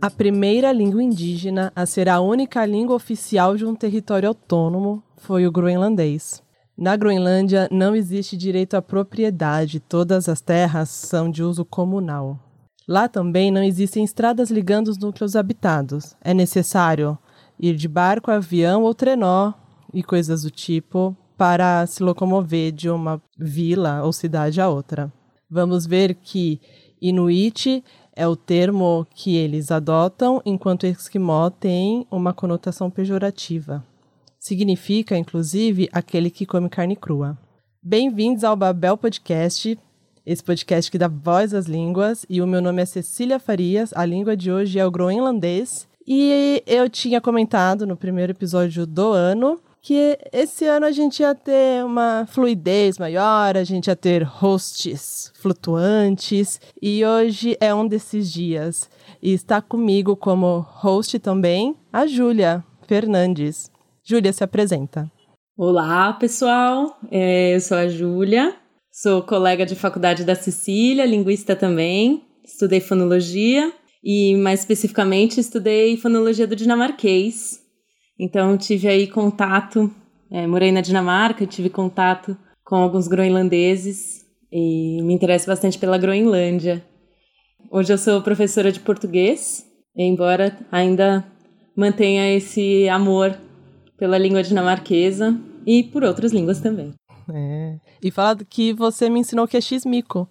A primeira língua indígena a ser a única língua oficial de um território autônomo foi o groenlandês. Na Groenlândia não existe direito à propriedade, todas as terras são de uso comunal. Lá também não existem estradas ligando os núcleos habitados. É necessário ir de barco, avião ou trenó e coisas do tipo para se locomover de uma vila ou cidade a outra. Vamos ver que Inuit é o termo que eles adotam, enquanto esquimó tem uma conotação pejorativa. Significa, inclusive, aquele que come carne crua. Bem-vindos ao Babel Podcast, esse podcast que dá voz às línguas, e o meu nome é Cecília Farias, a língua de hoje é o groenlandês, e eu tinha comentado no primeiro episódio do ano que esse ano a gente ia ter uma fluidez maior, a gente ia ter hosts flutuantes, e hoje é um desses dias. E está comigo como host também a Júlia Fernandes. Júlia, se apresenta. Olá, pessoal. É, eu sou a Júlia, sou colega de faculdade da Cecília, linguista também. Estudei fonologia e, mais especificamente, estudei fonologia do dinamarquês. Então, tive aí contato, é, morei na Dinamarca, tive contato com alguns groenlandeses e me interesso bastante pela Groenlândia. Hoje eu sou professora de português, embora ainda mantenha esse amor pela língua dinamarquesa e por outras línguas também. É. E fala que você me ensinou que é x-mico.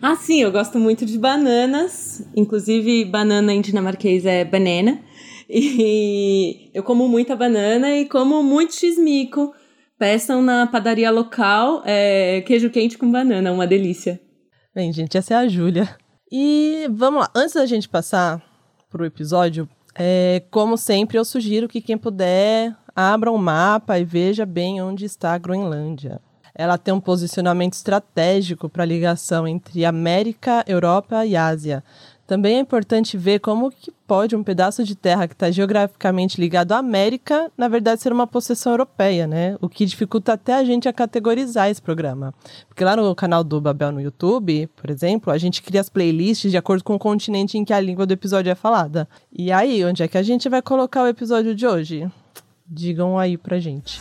Ah, sim, eu gosto muito de bananas. Inclusive, banana em dinamarquês é banana. E eu como muita banana e como muito x-mico. Peçam na padaria local é, queijo quente com banana, uma delícia. Bem, gente, essa é a Júlia. E vamos lá, antes da gente passar pro episódio, é, como sempre, eu sugiro que quem puder abra um mapa e veja bem onde está a Groenlândia. Ela tem um posicionamento estratégico para a ligação entre América, Europa e Ásia, também é importante ver como que pode um pedaço de terra que está geograficamente ligado à América, na verdade, ser uma possessão europeia, né? O que dificulta até a gente a categorizar esse programa. Porque lá no canal do Babel no YouTube, por exemplo, a gente cria as playlists de acordo com o continente em que a língua do episódio é falada. E aí, onde é que a gente vai colocar o episódio de hoje? Digam aí pra gente.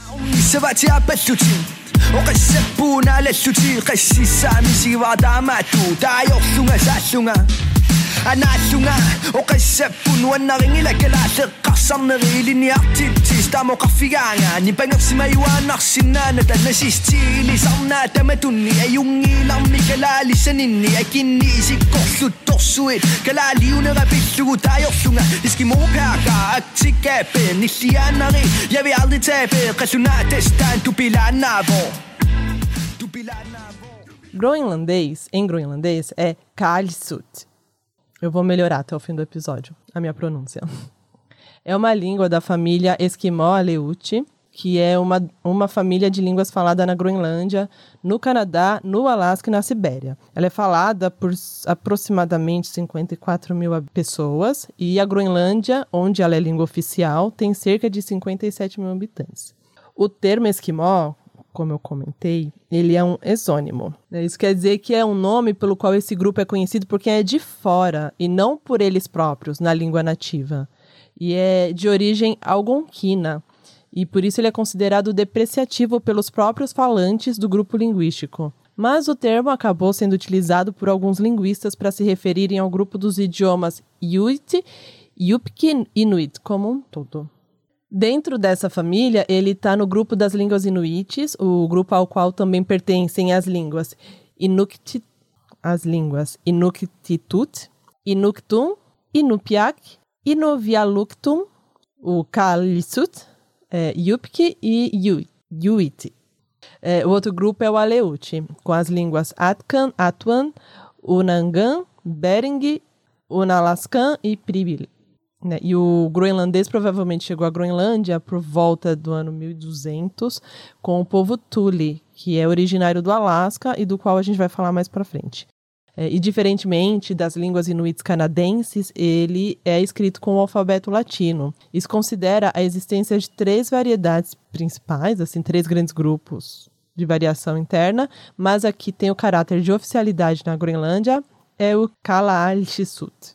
Anasunga Okasapun Wanaring ilakalaaqarsarneri iliniartitsis tamoqarfigaanga nipangapsimayuaanarsinnaana tanasistiilisarnaa tamatunni ajungiilarmi kalaalisaninni akinni isikkorlut torsuit kalaaliunerapillugu taajorlunga iskimopaaka aktikaape nilliaanari jeg vil aldrig tabe resultattestaan tupilaanaavo Groenlandês, em groenlandês, é Kalsut. Eu vou melhorar até o fim do episódio a minha pronúncia. É uma língua da família Esquimó-Aleut, que é uma, uma família de línguas falada na Groenlândia, no Canadá, no Alasca e na Sibéria. Ela é falada por aproximadamente 54 mil pessoas e a Groenlândia, onde ela é língua oficial, tem cerca de 57 mil habitantes. O termo esquimó, como eu comentei, ele é um exônimo. Isso quer dizer que é um nome pelo qual esse grupo é conhecido por quem é de fora e não por eles próprios na língua nativa. E é de origem algonquina. E por isso ele é considerado depreciativo pelos próprios falantes do grupo linguístico. Mas o termo acabou sendo utilizado por alguns linguistas para se referirem ao grupo dos idiomas Yuit e Yup'ik Inuit como um todo. Dentro dessa família, ele está no grupo das línguas inuites, o grupo ao qual também pertencem as línguas Inuktitut, as línguas Inuktitut, Inuktum, Inupiaq, Inuvialuktun, o Kalisut, é, Yup'ik e Yuit. É, o outro grupo é o Aleut, com as línguas Atkan, Atuan, Unangan, Bering, Unalaskan e Pribil. Né? E o groenlandês provavelmente chegou à Groenlândia por volta do ano 1200 com o povo Thule, que é originário do Alasca e do qual a gente vai falar mais para frente. É, e diferentemente das línguas inuits canadenses, ele é escrito com o alfabeto latino. Isso considera a existência de três variedades principais, assim, três grandes grupos de variação interna, mas aqui tem o caráter de oficialidade na Groenlândia, é o Kalaallisut.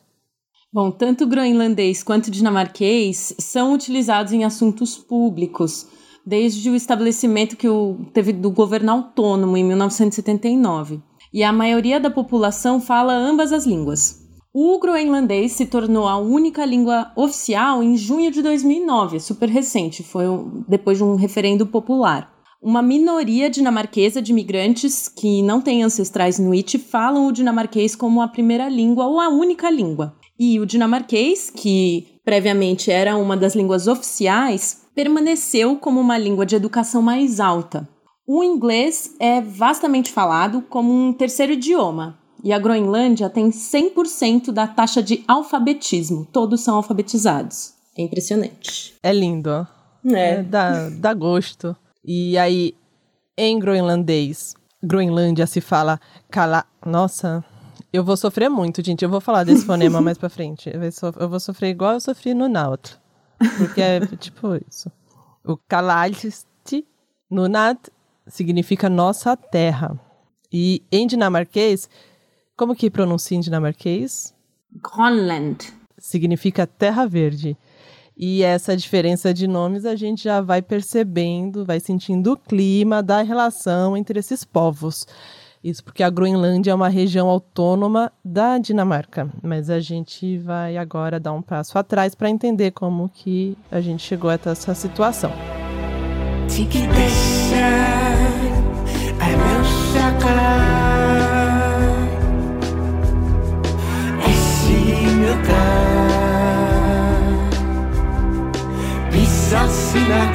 Bom, tanto groenlandês quanto dinamarquês são utilizados em assuntos públicos, desde o estabelecimento que o, teve do governo autônomo em 1979. E a maioria da população fala ambas as línguas. O groenlandês se tornou a única língua oficial em junho de 2009, é super recente, foi depois de um referendo popular. Uma minoria dinamarquesa de imigrantes que não têm ancestrais Inuit falam o dinamarquês como a primeira língua ou a única língua. E o dinamarquês, que previamente era uma das línguas oficiais, permaneceu como uma língua de educação mais alta. O inglês é vastamente falado como um terceiro idioma, e a Groenlândia tem 100% da taxa de alfabetismo. Todos são alfabetizados. É impressionante. É lindo. É. é dá, dá gosto. E aí, em groenlandês, Groenlândia se fala cala. Nossa, eu vou sofrer muito, gente. Eu vou falar desse fonema mais pra frente. Eu vou sofrer igual eu sofri no Naut. Porque é tipo isso. O Kalalist Nunat significa nossa terra. E em dinamarquês, como que pronuncia em dinamarquês? Grönland. Significa terra verde. E essa diferença de nomes a gente já vai percebendo, vai sentindo o clima da relação entre esses povos. Isso porque a Groenlândia é uma região autônoma da Dinamarca, mas a gente vai agora dar um passo atrás para entender como que a gente chegou a essa situação.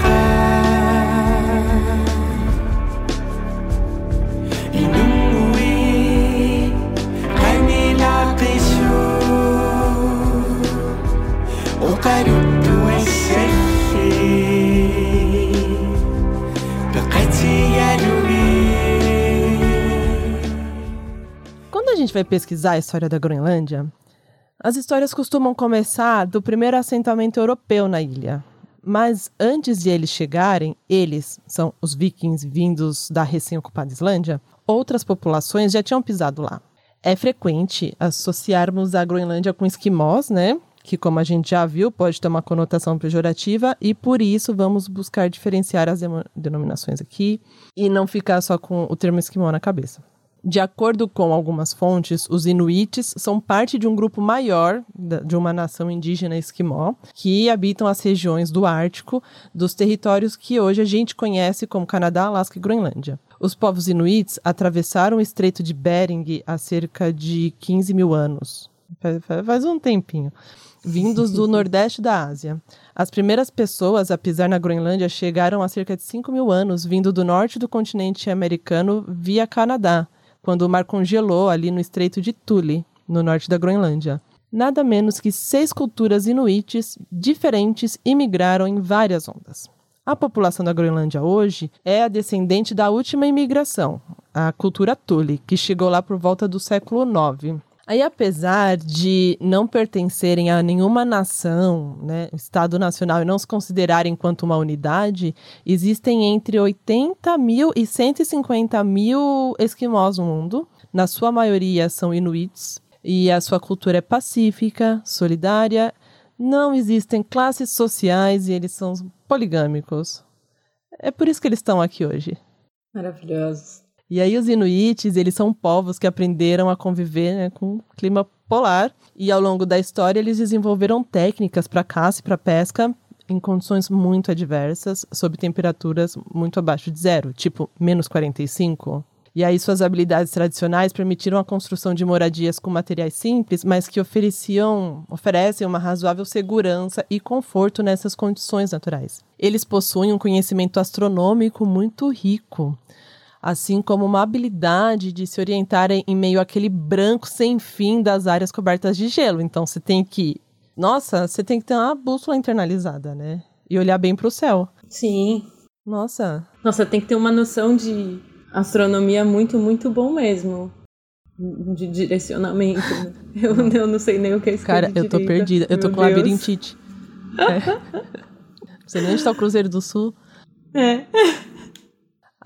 Quando a gente vai pesquisar a história da Groenlândia, as histórias costumam começar do primeiro assentamento europeu na ilha, mas antes de eles chegarem, eles, são os vikings vindos da recém-ocupada Islândia, outras populações já tinham pisado lá. É frequente associarmos a Groenlândia com esquimós, né? Que, como a gente já viu, pode ter uma conotação pejorativa, e por isso vamos buscar diferenciar as denominações aqui e não ficar só com o termo esquimó na cabeça. De acordo com algumas fontes, os Inuits são parte de um grupo maior de uma nação indígena esquimó que habitam as regiões do Ártico dos territórios que hoje a gente conhece como Canadá, Alasca e Groenlândia. Os povos Inuits atravessaram o Estreito de Bering há cerca de 15 mil anos. Faz um tempinho. Vindos do nordeste da Ásia. As primeiras pessoas a pisar na Groenlândia chegaram há cerca de 5 mil anos, vindo do norte do continente americano via Canadá quando o mar congelou ali no Estreito de Thule, no norte da Groenlândia. Nada menos que seis culturas inuites diferentes imigraram em várias ondas. A população da Groenlândia hoje é a descendente da última imigração, a cultura Thule, que chegou lá por volta do século IX. Aí, apesar de não pertencerem a nenhuma nação, né, Estado nacional, e não se considerarem enquanto uma unidade, existem entre 80 mil e 150 mil esquimós no mundo. Na sua maioria são inuits, e a sua cultura é pacífica, solidária. Não existem classes sociais e eles são poligâmicos. É por isso que eles estão aqui hoje. Maravilhosos. E aí os Inuites, eles são povos que aprenderam a conviver né, com o clima polar e ao longo da história eles desenvolveram técnicas para caça e para pesca em condições muito adversas, sob temperaturas muito abaixo de zero, tipo menos 45. E aí suas habilidades tradicionais permitiram a construção de moradias com materiais simples, mas que ofereciam, oferecem uma razoável segurança e conforto nessas condições naturais. Eles possuem um conhecimento astronômico muito rico, assim como uma habilidade de se orientar em meio àquele branco sem fim das áreas cobertas de gelo. Então você tem que. Nossa, você tem que ter uma bússola internalizada, né? E olhar bem para o céu. Sim. Nossa. Nossa, tem que ter uma noção de astronomia muito, muito bom mesmo. de direcionamento. Eu, eu não sei nem o que é escrever Cara, eu tô direita. perdida. Eu tô Meu com Deus. labirintite. É. Não sei nem onde tá o Cruzeiro do Sul. É.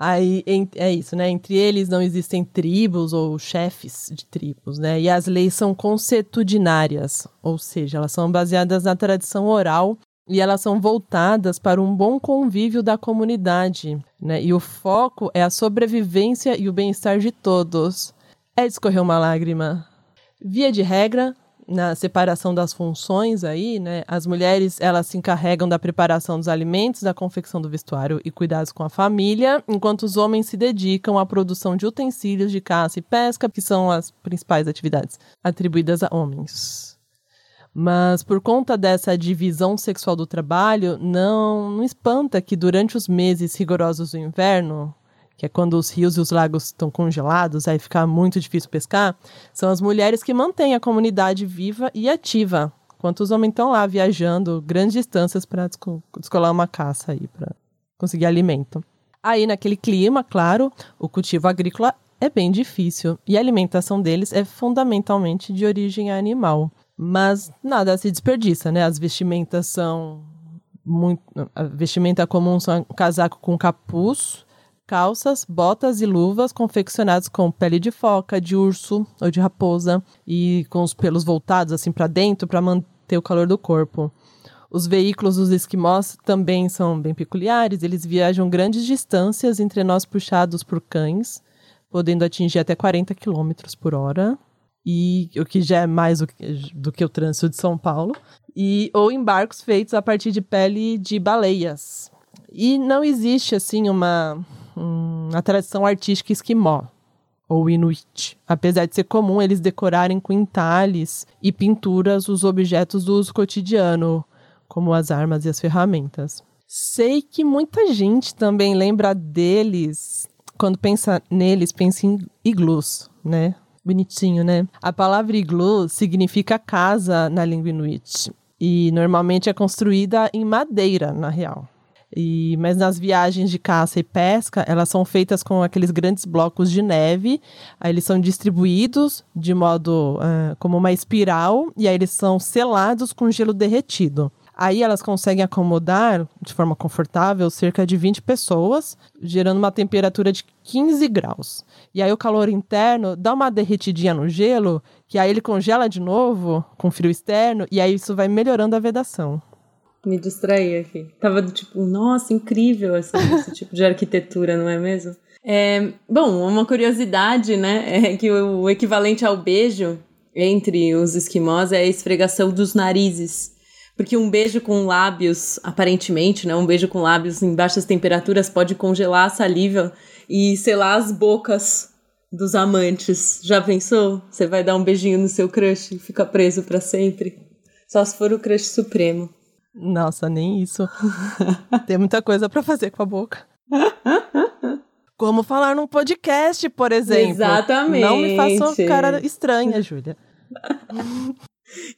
Aí é isso, né? Entre eles não existem tribos ou chefes de tribos, né? E as leis são consuetudinárias, ou seja, elas são baseadas na tradição oral e elas são voltadas para um bom convívio da comunidade, né? E o foco é a sobrevivência e o bem-estar de todos. É escorrer uma lágrima. Via de regra, na separação das funções aí, né, as mulheres elas se encarregam da preparação dos alimentos, da confecção do vestuário e cuidados com a família, enquanto os homens se dedicam à produção de utensílios de caça e pesca, que são as principais atividades atribuídas a homens. Mas por conta dessa divisão sexual do trabalho, não, não espanta que durante os meses rigorosos do inverno, que é quando os rios e os lagos estão congelados, aí fica muito difícil pescar, são as mulheres que mantêm a comunidade viva e ativa, enquanto os homens estão lá viajando grandes distâncias para descolar uma caça aí, para conseguir alimento. Aí, naquele clima, claro, o cultivo agrícola é bem difícil e a alimentação deles é fundamentalmente de origem animal. Mas nada se desperdiça, né? As vestimentas são muito. A vestimenta comum são casaco com capuz, calças, botas e luvas confeccionados com pele de foca, de urso ou de raposa e com os pelos voltados assim para dentro para manter o calor do corpo. Os veículos dos esquimós também são bem peculiares, eles viajam grandes distâncias entre nós puxados por cães, podendo atingir até 40 km por hora, e o que já é mais do que, o trânsito de São Paulo, e ou em barcos feitos a partir de pele de baleias. E não existe assim uma uma tradição artística esquimó ou inuit. Apesar de ser comum eles decorarem com entalhes e pinturas os objetos do uso cotidiano, como as armas e as ferramentas. Sei que muita gente também lembra deles quando pensa neles, pensa em iglus, né? Bonitinho, né? A palavra iglu significa casa na língua inuit e normalmente é construída em madeira, na real. E, mas nas viagens de caça e pesca, elas são feitas com aqueles grandes blocos de neve. Aí eles são distribuídos de modo uh, como uma espiral e aí eles são selados com gelo derretido. Aí elas conseguem acomodar de forma confortável cerca de 20 pessoas, gerando uma temperatura de 15 graus. E aí o calor interno dá uma derretidinha no gelo, que aí ele congela de novo com frio externo, e aí isso vai melhorando a vedação me distraí aqui. Tava tipo, nossa, incrível esse, esse tipo de arquitetura, não é mesmo? É, bom, uma curiosidade, né, é que o, o equivalente ao beijo entre os esquimós é a esfregação dos narizes. Porque um beijo com lábios, aparentemente, né, um beijo com lábios em baixas temperaturas pode congelar a saliva e selar as bocas dos amantes. Já pensou? Você vai dar um beijinho no seu crush e fica preso para sempre? Só se for o crush supremo. Nossa, nem isso. Tem muita coisa para fazer com a boca. Como falar num podcast, por exemplo. Exatamente. Não me faça cara estranha, Júlia.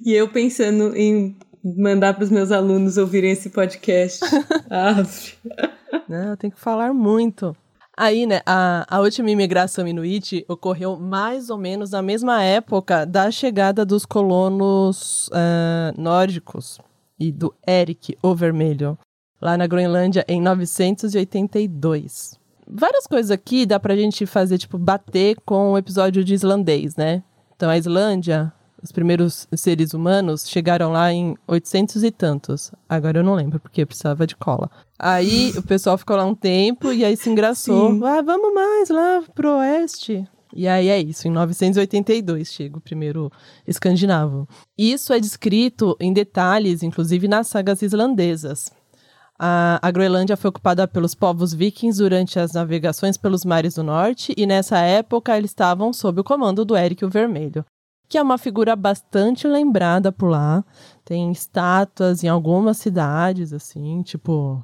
e eu pensando em mandar para os meus alunos ouvirem esse podcast. Não, tem que falar muito. Aí, né, a, a última imigração inuit ocorreu mais ou menos na mesma época da chegada dos colonos uh, nórdicos e do Eric o Vermelho, lá na Groenlândia em 982. Várias coisas aqui dá pra gente fazer, tipo, bater com o episódio de islandês, né? Então, a Islândia, os primeiros seres humanos chegaram lá em 800 e tantos. Agora eu não lembro, porque precisava de cola. Aí o pessoal ficou lá um tempo e aí se engraçou. Sim. Ah, vamos mais lá pro oeste. E aí é isso, em 982 chega o primeiro escandinavo. Isso é descrito em detalhes, inclusive nas sagas islandesas. A, a Groenlândia foi ocupada pelos povos vikings durante as navegações pelos mares do norte, e nessa época eles estavam sob o comando do Eric o Vermelho, que é uma figura bastante lembrada por lá. Tem estátuas em algumas cidades, assim, tipo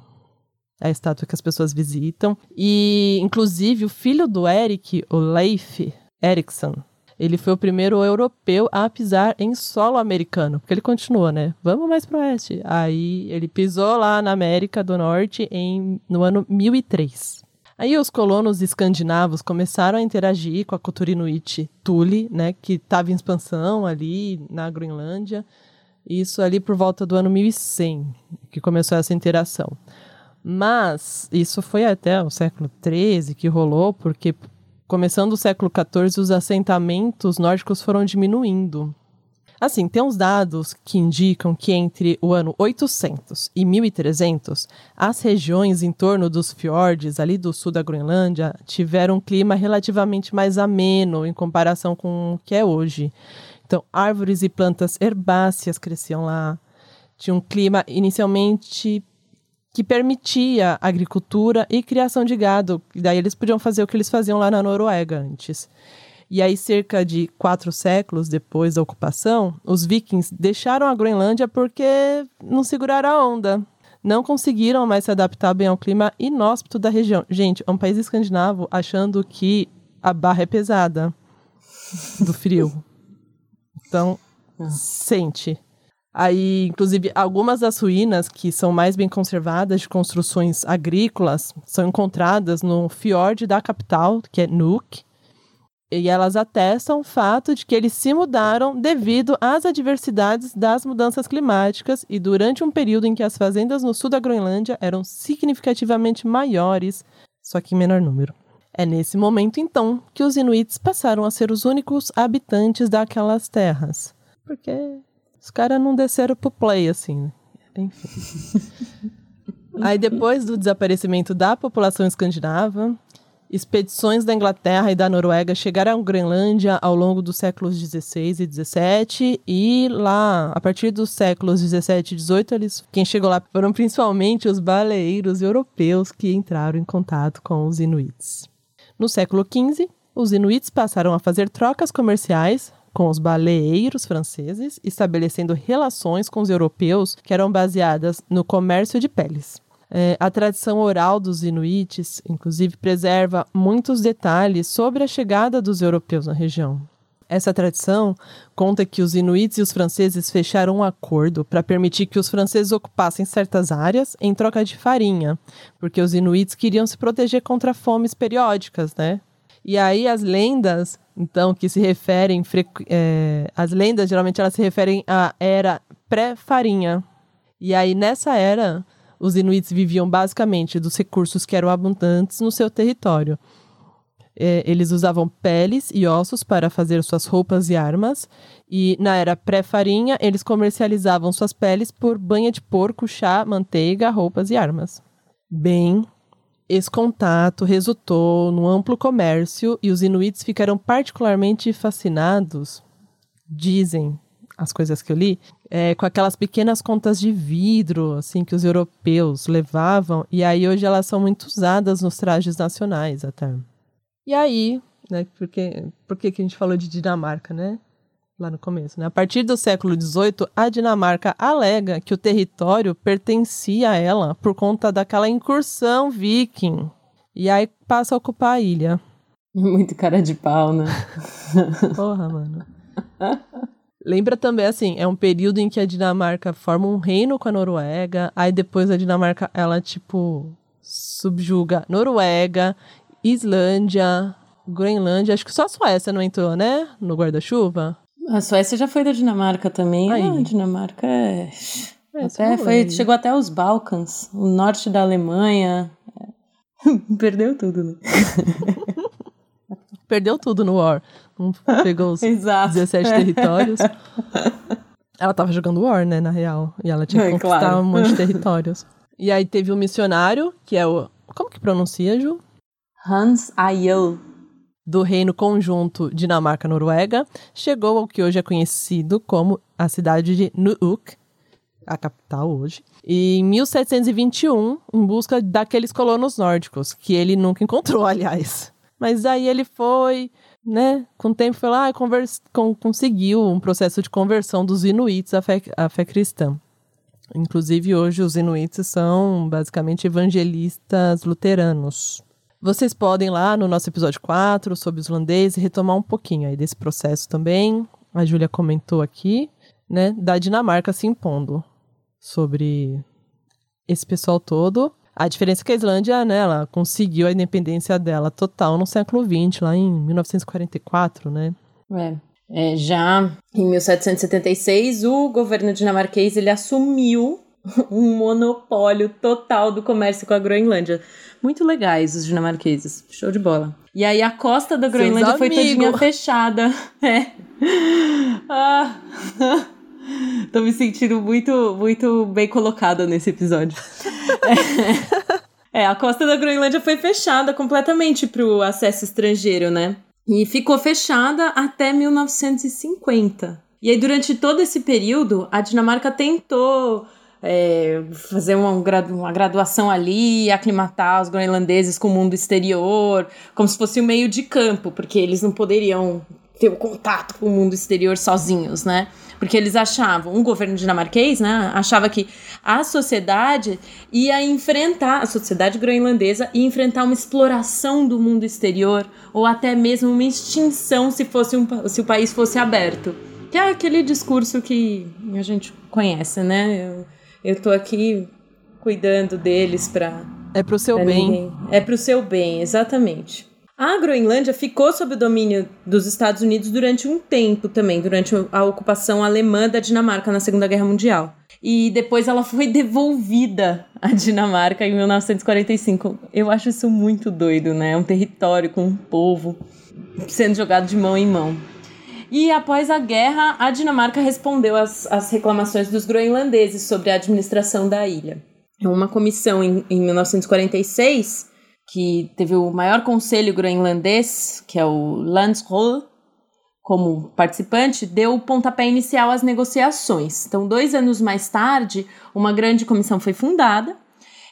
a estátua que as pessoas visitam. E, inclusive, o filho do Eric, o Leif Erikson, ele foi o primeiro europeu a pisar em solo americano, porque ele continuou, né? Vamos mais pro oeste. Aí ele pisou lá na América do Norte em, no ano 1003. Aí os colonos escandinavos começaram a interagir com a cultura inuit Tule, né, que estava em expansão ali na Groenlândia. Isso ali por volta do ano 1100, que começou essa interação. Mas isso foi até o século XIII que rolou, porque começando o século XIV os assentamentos nórdicos foram diminuindo. Assim, tem uns dados que indicam que entre o ano 800 e 1300, as regiões em torno dos fiordes, ali do sul da Groenlândia, tiveram um clima relativamente mais ameno em comparação com o que é hoje. Então, árvores e plantas herbáceas cresciam lá. Tinha um clima inicialmente que permitia agricultura e criação de gado. E daí eles podiam fazer o que eles faziam lá na Noruega antes. E aí, cerca de quatro séculos depois da ocupação, os vikings deixaram a Groenlândia porque não seguraram a onda. Não conseguiram mais se adaptar bem ao clima inóspito da região. Gente, é um país escandinavo achando que a barra é pesada do frio. Então, ah. sente. Aí, inclusive, algumas das ruínas que são mais bem conservadas de construções agrícolas são encontradas no fiord da capital, que é Nuuk, e elas atestam o fato de que eles se mudaram devido às adversidades das mudanças climáticas e durante um período em que as fazendas no sul da Groenlândia eram significativamente maiores, só que em menor número. É nesse momento, então, que os Inuits passaram a ser os únicos habitantes daquelas terras. Porque os caras não desceram pro play, assim, né? Enfim. Aí, depois do desaparecimento da população escandinava, Expedições da Inglaterra e da Noruega chegaram à Groenlândia ao longo dos séculos XVI e XVII e lá, a partir dos séculos XVII e XVIII, eles, quem chegou lá foram principalmente os baleeiros europeus que entraram em contato com os inuits. No século XV, os inuits passaram a fazer trocas comerciais com os baleeiros franceses, estabelecendo relações com os europeus que eram baseadas no comércio de peles. É, a tradição oral dos inuites, inclusive, preserva muitos detalhes sobre a chegada dos europeus na região. Essa tradição conta que os inuites e os franceses fecharam um acordo para permitir que os franceses ocupassem certas áreas em troca de farinha, porque os inuites queriam se proteger contra fomes periódicas, né? E aí as lendas, então, que se referem, é, as lendas geralmente elas se referem à era pré-farinha. E aí nessa era os inuits viviam basicamente dos recursos que eram abundantes no seu território. É, eles usavam peles e ossos para fazer suas roupas e armas, e na era pré-farinha, eles comercializavam suas peles por banha de porco, chá, manteiga, roupas e armas. Bem, esse contato resultou num amplo comércio e os inuits ficaram particularmente fascinados, dizem as coisas que eu li, é, com aquelas pequenas contas de vidro, assim, que os europeus levavam, e aí hoje elas são muito usadas nos trajes nacionais até. E aí, né, porque, por que a gente falou de Dinamarca, né? Lá no começo, né? A partir do século XVIII, a Dinamarca alega que o território pertencia a ela por conta daquela incursão viking. E aí passa a ocupar a ilha. Muito cara de pau, né? Porra, mano. Lembra também, assim, é um período em que a Dinamarca forma um reino com a Noruega, aí depois a Dinamarca, ela, tipo, subjuga Noruega, Islândia, Groenlândia, acho que só a Suécia não entrou, né? No guarda-chuva. A Suécia já foi da Dinamarca também. Aí. Ah, a Dinamarca é. é até foi, chegou até os Balcãs, o norte da Alemanha. Perdeu tudo, né? Perdeu tudo no War. Pegou os 17 territórios. Ela tava jogando War, né, na real. E ela tinha que é, conquistar claro. um monte de territórios. E aí teve o um missionário, que é o. Como que pronuncia, Ju? Hans Eyal. Do Reino Conjunto Dinamarca-Noruega, chegou ao que hoje é conhecido como a cidade de Nuuk, a capital hoje, e em 1721, em busca daqueles colonos nórdicos, que ele nunca encontrou, aliás. Mas aí ele foi, né? Com o tempo foi lá e conseguiu um processo de conversão dos inuits à fé, à fé cristã. Inclusive, hoje os inuits são basicamente evangelistas luteranos. Vocês podem lá no nosso episódio 4 sobre os holandeses retomar um pouquinho aí desse processo também. A Júlia comentou aqui, né, da Dinamarca se impondo sobre esse pessoal todo. A diferença é que a Islândia, né, ela conseguiu a independência dela total no século XX, lá em 1944, né? É. É, já em 1776, o governo dinamarquês ele assumiu um monopólio total do comércio com a Groenlândia. Muito legais os dinamarqueses, show de bola. E aí a costa da Groenlândia foi todinha fechada. É. Ah. Tô me sentindo muito, muito bem colocada nesse episódio. É. é, a costa da Groenlândia foi fechada completamente para o acesso estrangeiro, né? E ficou fechada até 1950. E aí, durante todo esse período, a Dinamarca tentou é, fazer uma, uma graduação ali, aclimatar os groenlandeses com o mundo exterior, como se fosse um meio de campo, porque eles não poderiam ter o contato com o mundo exterior sozinhos, né? Porque eles achavam, um governo dinamarquês, né, achava que a sociedade ia enfrentar, a sociedade groenlandesa ia enfrentar uma exploração do mundo exterior ou até mesmo uma extinção se, fosse um, se o país fosse aberto. Que é aquele discurso que a gente conhece, né? Eu, eu tô aqui cuidando deles para É pro seu bem. Ninguém. É pro seu bem, exatamente. A Groenlândia ficou sob o domínio dos Estados Unidos durante um tempo também, durante a ocupação alemã da Dinamarca na Segunda Guerra Mundial. E depois ela foi devolvida à Dinamarca em 1945. Eu acho isso muito doido, né? É um território com um povo sendo jogado de mão em mão. E após a guerra, a Dinamarca respondeu às, às reclamações dos groenlandeses sobre a administração da ilha. Uma comissão em, em 1946 que teve o maior conselho groenlandês, que é o Landsråd, como participante, deu o pontapé inicial às negociações. Então, dois anos mais tarde, uma grande comissão foi fundada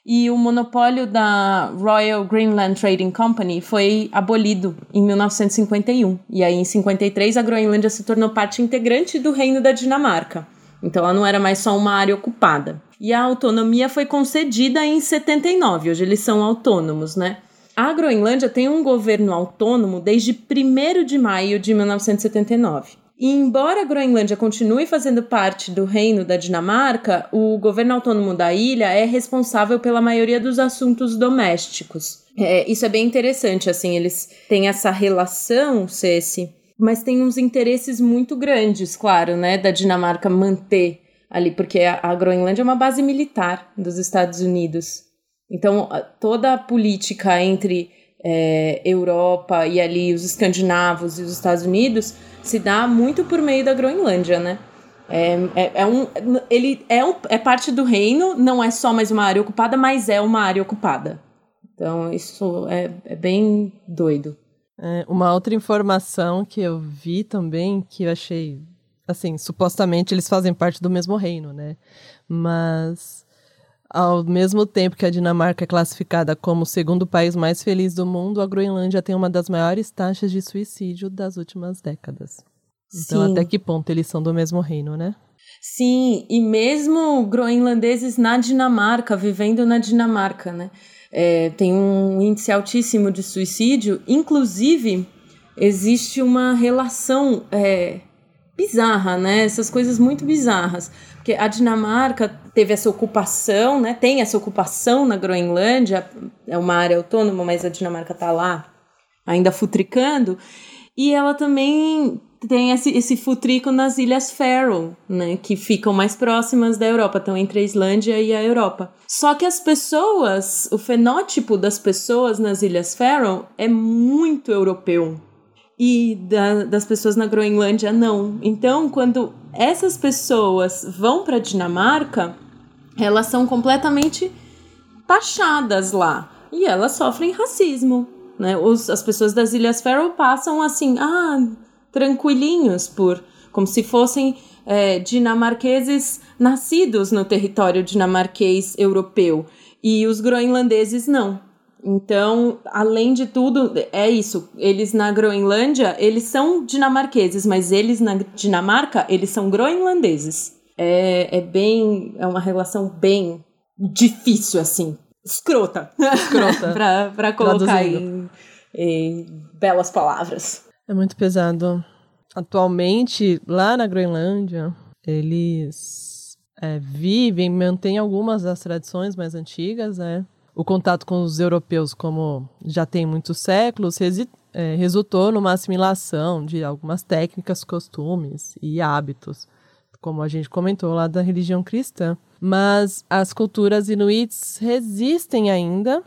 e o monopólio da Royal Greenland Trading Company foi abolido em 1951. E aí, em 53, a Groenlândia se tornou parte integrante do Reino da Dinamarca. Então, ela não era mais só uma área ocupada e a autonomia foi concedida em 79. Hoje eles são autônomos, né? A Groenlândia tem um governo autônomo desde 1 de maio de 1979. E embora a Groenlândia continue fazendo parte do reino da Dinamarca, o governo autônomo da ilha é responsável pela maioria dos assuntos domésticos. É, isso é bem interessante, assim, eles têm essa relação, Ceci, mas tem uns interesses muito grandes, claro, né, da Dinamarca manter ali, porque a, Groenlândia é uma base militar dos Estados Unidos. Então, toda a política entre é, Europa e ali os escandinavos e os Estados Unidos se dá muito por meio da Groenlândia, né? É, é, é, um, ele é, um, é parte do reino, não é só mais uma área ocupada, mas é uma área ocupada. Então, isso é, é bem doido. É, uma outra informação que eu vi também, que eu achei assim, supostamente eles fazem parte do mesmo reino, né? Mas ao mesmo tempo que a Dinamarca é classificada como o segundo país mais feliz do mundo, a Groenlândia tem uma das maiores taxas de suicídio das últimas décadas. Então, Sim. até que ponto eles são do mesmo reino, né? Sim, e mesmo groenlandeses na Dinamarca, vivendo na Dinamarca, né? É, tem um índice altíssimo de suicídio. Inclusive, existe uma relação é, bizarra, né? Essas coisas muito bizarras. Porque a Dinamarca teve essa ocupação, né? Tem essa ocupação na Groenlândia, é uma área autônoma, mas a Dinamarca está lá ainda futricando. E ela também tem esse, esse futrico nas Ilhas Faroe, né, que ficam mais próximas da Europa, estão entre a Islândia e a Europa. Só que as pessoas, o fenótipo das pessoas nas Ilhas Faroe é muito europeu, e da, das pessoas na Groenlândia não. Então, quando essas pessoas vão para Dinamarca, elas são completamente taxadas lá e elas sofrem racismo. Né? Os, as pessoas das Ilhas Faroe passam assim, ah, tranquilinhos, por como se fossem é, dinamarqueses nascidos no território dinamarquês europeu. E os groenlandeses não. Então, além de tudo, é isso. Eles na Groenlândia, eles são dinamarqueses, mas eles na Dinamarca, eles são groenlandeses. É, é bem. É uma relação bem difícil, assim. Escrota. Escrota. pra, pra colocar em, em belas palavras. É muito pesado. Atualmente, lá na Groenlândia, eles é, vivem, mantêm algumas das tradições mais antigas, né? o contato com os europeus, como já tem muitos séculos, é, resultou numa assimilação de algumas técnicas, costumes e hábitos, como a gente comentou lá da religião cristã. Mas as culturas inuits resistem ainda,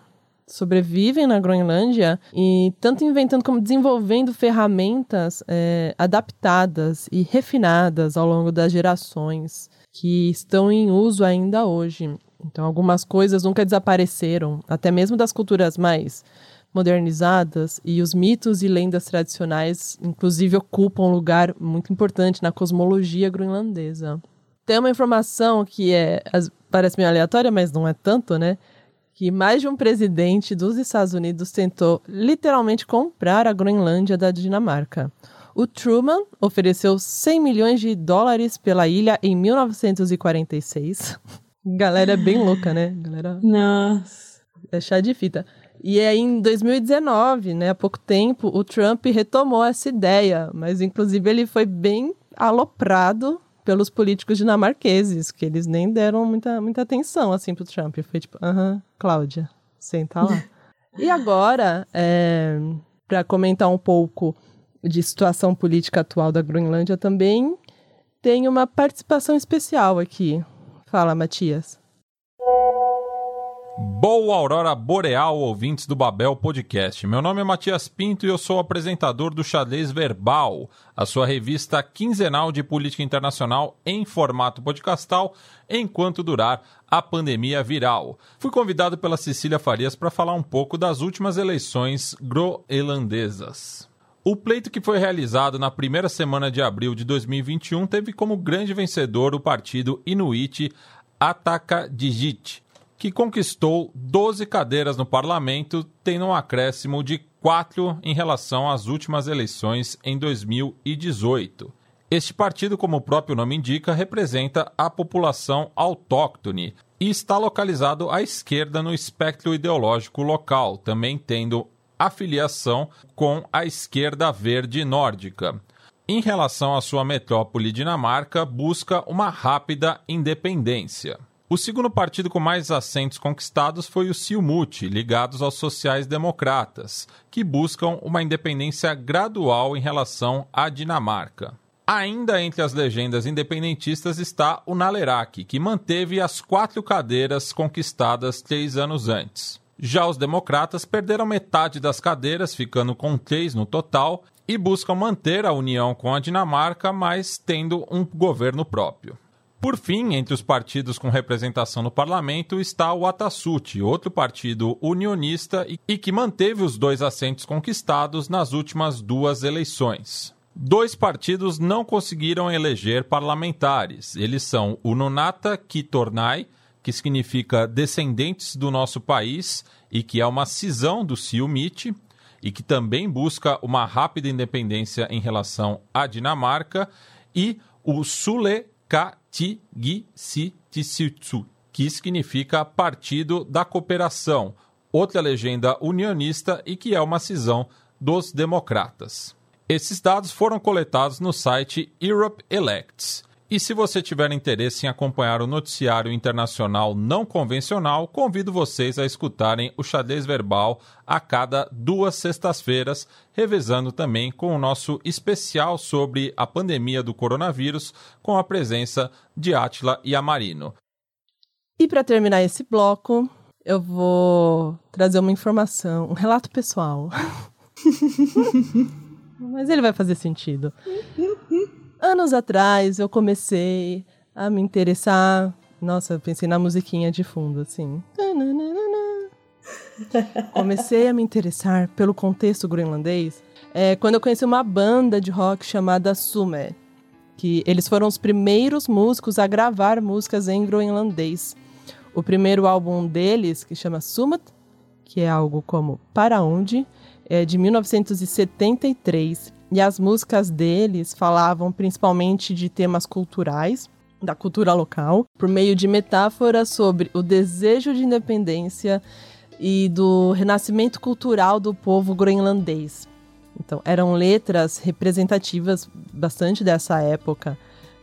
sobrevivem na Groenlândia e tanto inventando como desenvolvendo ferramentas é, adaptadas e refinadas ao longo das gerações que estão em uso ainda hoje. Então, algumas coisas nunca desapareceram, até mesmo das culturas mais modernizadas, e os mitos e lendas tradicionais, inclusive, ocupam um lugar muito importante na cosmologia groenlandesa. Tem uma informação que é parece meio aleatória, mas não é tanto, né? Que mais de um presidente dos Estados Unidos tentou literalmente comprar a Groenlândia da Dinamarca. O Truman ofereceu 100 milhões de dólares pela ilha em 1946. Galera é bem louca, né? Galera. Nossa. É chá de fita. E aí, em 2019, né, há pouco tempo, o Trump retomou essa ideia, mas inclusive ele foi bem aloprado pelos políticos dinamarqueses, que eles nem deram muita, muita atenção assim pro Trump. Foi tipo, aham, uh -huh, Cláudia, senta lá. e agora, é, para comentar um pouco de situação política atual da Groenlândia também, tem uma participação especial aqui. Fala, Matias. Boa aurora boreal, ouvintes do Babel Podcast. Meu nome é Matias Pinto e eu sou apresentador do Xadrez Verbal, a sua revista quinzenal de política internacional em formato podcastal, enquanto durar a pandemia viral. Fui convidado pela Cecília Farias para falar um pouco das últimas eleições groenlandesas. O pleito que foi realizado na primeira semana de abril de 2021 teve como grande vencedor o partido Inuit Atacadijit, que conquistou 12 cadeiras no parlamento, tendo um acréscimo de 4 em relação às últimas eleições em 2018. Este partido, como o próprio nome indica, representa a população autóctone e está localizado à esquerda no espectro ideológico local, também tendo afiliação com a esquerda verde nórdica. Em relação à sua metrópole Dinamarca, busca uma rápida independência. O segundo partido com mais assentos conquistados foi o Siumut, ligados aos sociais-democratas, que buscam uma independência gradual em relação à Dinamarca. Ainda entre as legendas independentistas está o Nalerak, que manteve as quatro cadeiras conquistadas três anos antes. Já os democratas perderam metade das cadeiras, ficando com três no total, e buscam manter a união com a Dinamarca, mas tendo um governo próprio. Por fim, entre os partidos com representação no parlamento está o Atasut, outro partido unionista e que manteve os dois assentos conquistados nas últimas duas eleições. Dois partidos não conseguiram eleger parlamentares. Eles são o Nunata Kitornai, que significa descendentes do nosso país e que é uma cisão do Siumit e que também busca uma rápida independência em relação à Dinamarca, e o Sulekatigitsitsu, que significa Partido da Cooperação, outra legenda unionista e que é uma cisão dos democratas. Esses dados foram coletados no site Europe Elects. E se você tiver interesse em acompanhar o noticiário internacional não convencional, convido vocês a escutarem o Xadrez Verbal a cada duas sextas-feiras, revezando também com o nosso especial sobre a pandemia do coronavírus, com a presença de Átila e Amarino. E para terminar esse bloco, eu vou trazer uma informação, um relato pessoal. Mas ele vai fazer sentido. Anos atrás eu comecei a me interessar. Nossa, eu pensei na musiquinha de fundo, assim. Comecei a me interessar pelo contexto groenlandês é, quando eu conheci uma banda de rock chamada Sume. Que eles foram os primeiros músicos a gravar músicas em groenlandês. O primeiro álbum deles, que chama Sumat, que é algo como Para Onde, é de 1973. E as músicas deles falavam principalmente de temas culturais, da cultura local, por meio de metáforas sobre o desejo de independência e do renascimento cultural do povo groenlandês. Então, eram letras representativas bastante dessa época,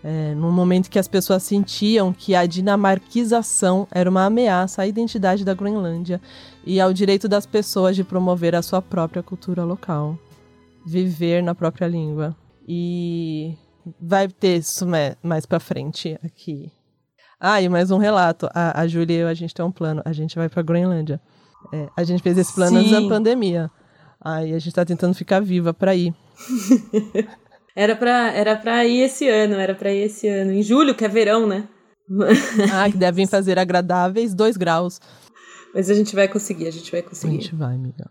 É, no momento que as pessoas sentiam que a dinamarquização era uma ameaça à identidade da Groenlândia e ao direito das pessoas de promover a sua própria cultura local, viver na própria língua. E vai ter isso mais para frente aqui. Ah, e mais um relato. A, a Júlia e eu, a gente tem um plano. A gente vai pra Groenlândia. É, a gente fez esse plano Sim. antes da pandemia. Aí a gente tá tentando ficar viva pra ir. era, pra, era pra ir esse ano, era pra ir esse ano. Em julho, que é verão, né? ah, que devem fazer agradáveis dois graus. Mas a gente vai conseguir, a gente vai conseguir. A gente vai, amiga.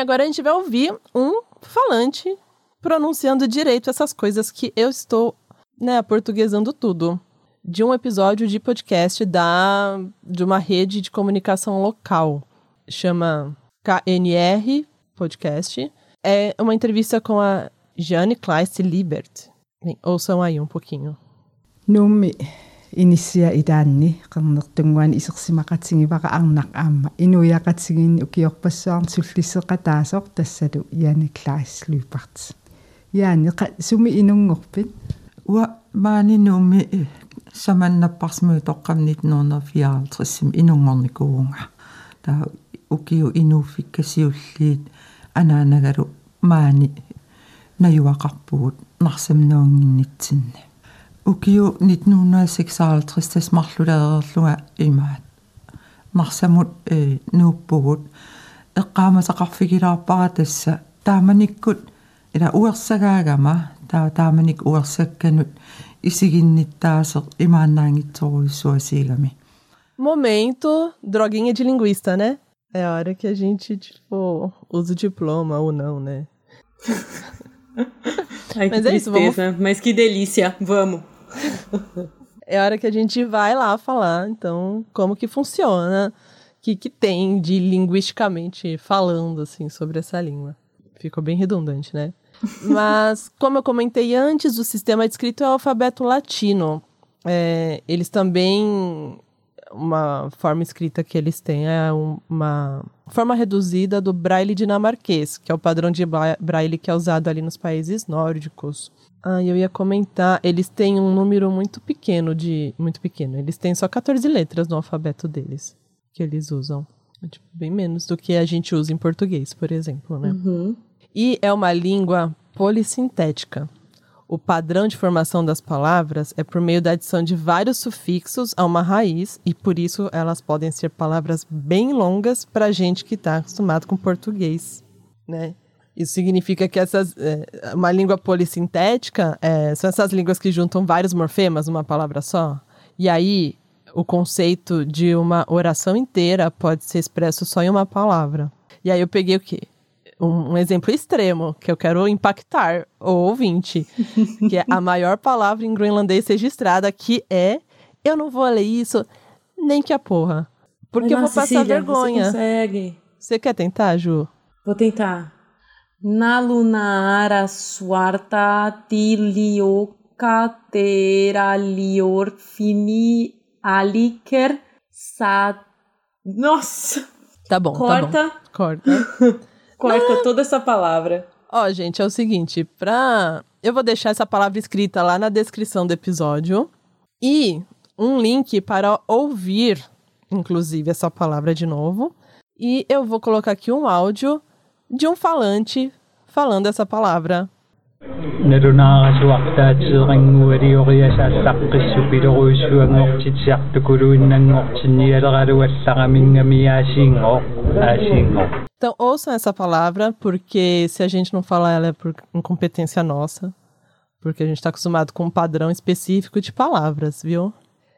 agora a gente vai ouvir um falante pronunciando direito essas coisas que eu estou, né, portuguesando tudo. De um episódio de podcast da, de uma rede de comunicação local. Chama KNR Podcast. É uma entrevista com a Jane Kleist Liebert. Bem, ouçam aí um pouquinho. Nome инисиа идаанни қернертунгуан исерсимақатсигивара арнақ аама. Инуяқатсигиин укиорпассуар суллиссеқа таасоор тассалу яаниклааслуипарт яани суми инунгорпит уа маанинууми э, саманнаппарсмуи тоққам 1954 инунгорникуунга. Таа укиу инууфиккасиуллиит анаанагалу маани наюақарпугут нарсамнуунгиннитсинне ukiu 1956 tasmarlulaererluga imaat marsamut э nuuppugut эққаамасақарфигилаарпара тасса тааманиккут ила уерсагаагама таа тааманик уерсакканут исигинниттаасеқ имааннаангитсоруйссуасигами Momento droguinha de linguista, né? É a hora que a gente, tipo, usa o diploma ou não, né? Ai, Mas é isso, vamos... Mas que delícia, vamos é a hora que a gente vai lá falar, então, como que funciona, o que, que tem de linguisticamente falando, assim, sobre essa língua. Ficou bem redundante, né? Mas, como eu comentei antes, o sistema de escrito é o alfabeto latino. É, eles também. Uma forma escrita que eles têm é uma forma reduzida do braille dinamarquês, que é o padrão de braille que é usado ali nos países nórdicos. Ah, eu ia comentar, eles têm um número muito pequeno de. Muito pequeno. Eles têm só 14 letras no alfabeto deles. Que eles usam. É, tipo, bem menos do que a gente usa em português, por exemplo, né? Uhum. E é uma língua polissintética. O padrão de formação das palavras é por meio da adição de vários sufixos a uma raiz, e por isso elas podem ser palavras bem longas para gente que está acostumado com português, né? Isso significa que essas, é, uma língua polissintética é, são essas línguas que juntam vários morfemas numa palavra só. E aí, o conceito de uma oração inteira pode ser expresso só em uma palavra. E aí eu peguei o quê? Um, um exemplo extremo, que eu quero impactar o ouvinte, que é a maior palavra em groenlandês registrada, que é eu não vou ler isso nem que a porra. Porque eu vou passar Cecília, vergonha. Você consegue. Você quer tentar, Ju? Vou tentar. Nalunaara suarta tiliocateralior fini aliker sa... Nossa! Tá bom, Corta. Tá bom. Corta. Corta toda essa palavra. Ó, oh, gente, é o seguinte, pra... Eu vou deixar essa palavra escrita lá na descrição do episódio e um link para ouvir, inclusive, essa palavra de novo. E eu vou colocar aqui um áudio de um falante falando essa palavra. Então ouçam essa palavra, porque se a gente não falar ela é por incompetência nossa, porque a gente está acostumado com um padrão específico de palavras, viu?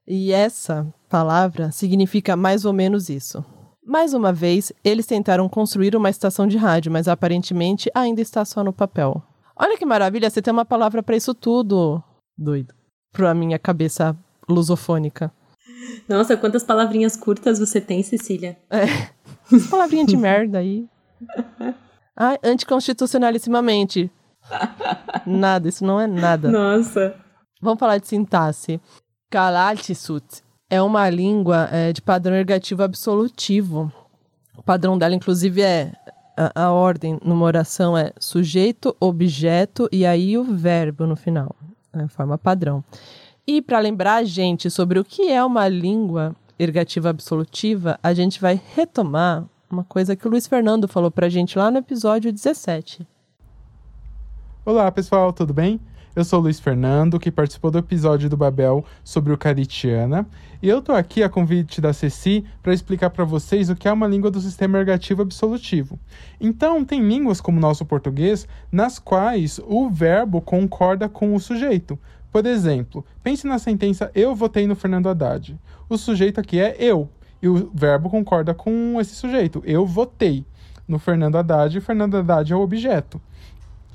E essa palavra significa mais ou menos isso. Mais uma vez, eles tentaram construir uma estação de rádio, mas aparentemente ainda está só no papel. Olha que maravilha, você tem uma palavra para isso tudo. Doido. Pra minha cabeça lusofônica. Nossa, quantas palavrinhas curtas você tem, Cecília? É. Palavrinha de merda aí. Ai, anticonstitucionalissimamente. Nada, isso não é nada. Nossa. Vamos falar de sintaxe. Kalaltisut é uma língua é, de padrão ergativo absolutivo. O padrão dela, inclusive, é a, a, ordem numa oração é sujeito, objeto e aí o verbo no final. É a forma padrão. E para lembrar a gente sobre o que é uma língua ergativa absolutiva, a gente vai retomar uma coisa que o Luiz Fernando falou para a gente lá no episódio 17. Olá, pessoal, tudo bem? Eu sou o Luiz Fernando, que participou do episódio do Babel sobre o Caritiana, e eu tô aqui a convite da Ceci para explicar para vocês o que é uma língua do sistema ergativo absolutivo. Então, tem línguas como o nosso português, nas quais o verbo concorda com o sujeito. Por exemplo, pense na sentença eu votei no Fernando Haddad. O sujeito aqui é eu, e o verbo concorda com esse sujeito. Eu votei no Fernando Haddad, e Fernando Haddad é o objeto.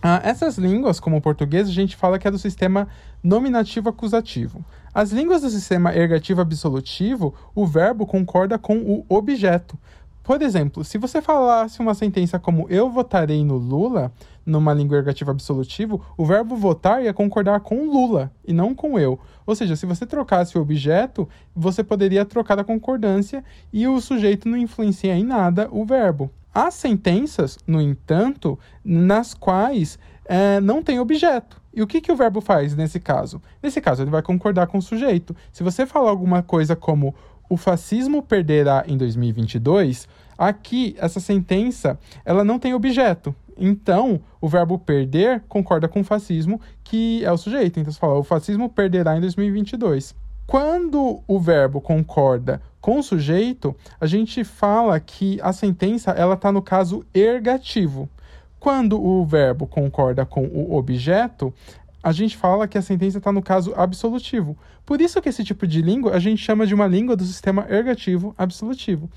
Ah, essas línguas, como o português, a gente fala que é do sistema nominativo acusativo. As línguas do sistema ergativo absolutivo, o verbo concorda com o objeto. Por exemplo, se você falasse uma sentença como eu votarei no Lula, numa língua ergativa absolutivo, o verbo votar ia concordar com Lula e não com eu. Ou seja, se você trocasse o objeto, você poderia trocar a concordância e o sujeito não influencia em nada o verbo. Há sentenças, no entanto, nas quais é, não tem objeto. E o que, que o verbo faz nesse caso? Nesse caso, ele vai concordar com o sujeito. Se você falar alguma coisa como o fascismo perderá em 2022, aqui essa sentença ela não tem objeto. Então, o verbo perder concorda com o fascismo, que é o sujeito. Então, você fala, o fascismo perderá em 2022. Quando o verbo concorda com o sujeito, a gente fala que a sentença ela está no caso ergativo. Quando o verbo concorda com o objeto, a gente fala que a sentença está no caso absolutivo. Por isso que esse tipo de língua a gente chama de uma língua do sistema ergativo absolutivo.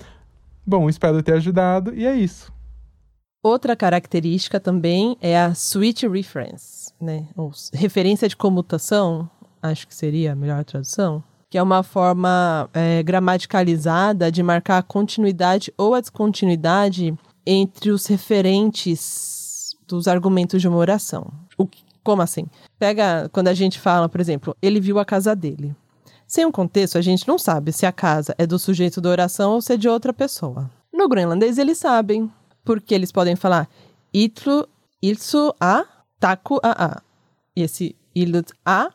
Bom, espero ter ajudado e é isso. Outra característica também é a switch reference, né? Ou referência de comutação, acho que seria a melhor tradução, que é uma forma é, gramaticalizada de marcar a continuidade ou a descontinuidade entre os referentes dos argumentos de uma oração. O, como assim? Pega quando a gente fala, por exemplo, ele viu a casa dele. Sem um contexto, a gente não sabe se a casa é do sujeito da oração ou se é de outra pessoa. No groenlandês, eles sabem, porque eles podem falar itlu, ilsu a, taku a a. E esse ilut a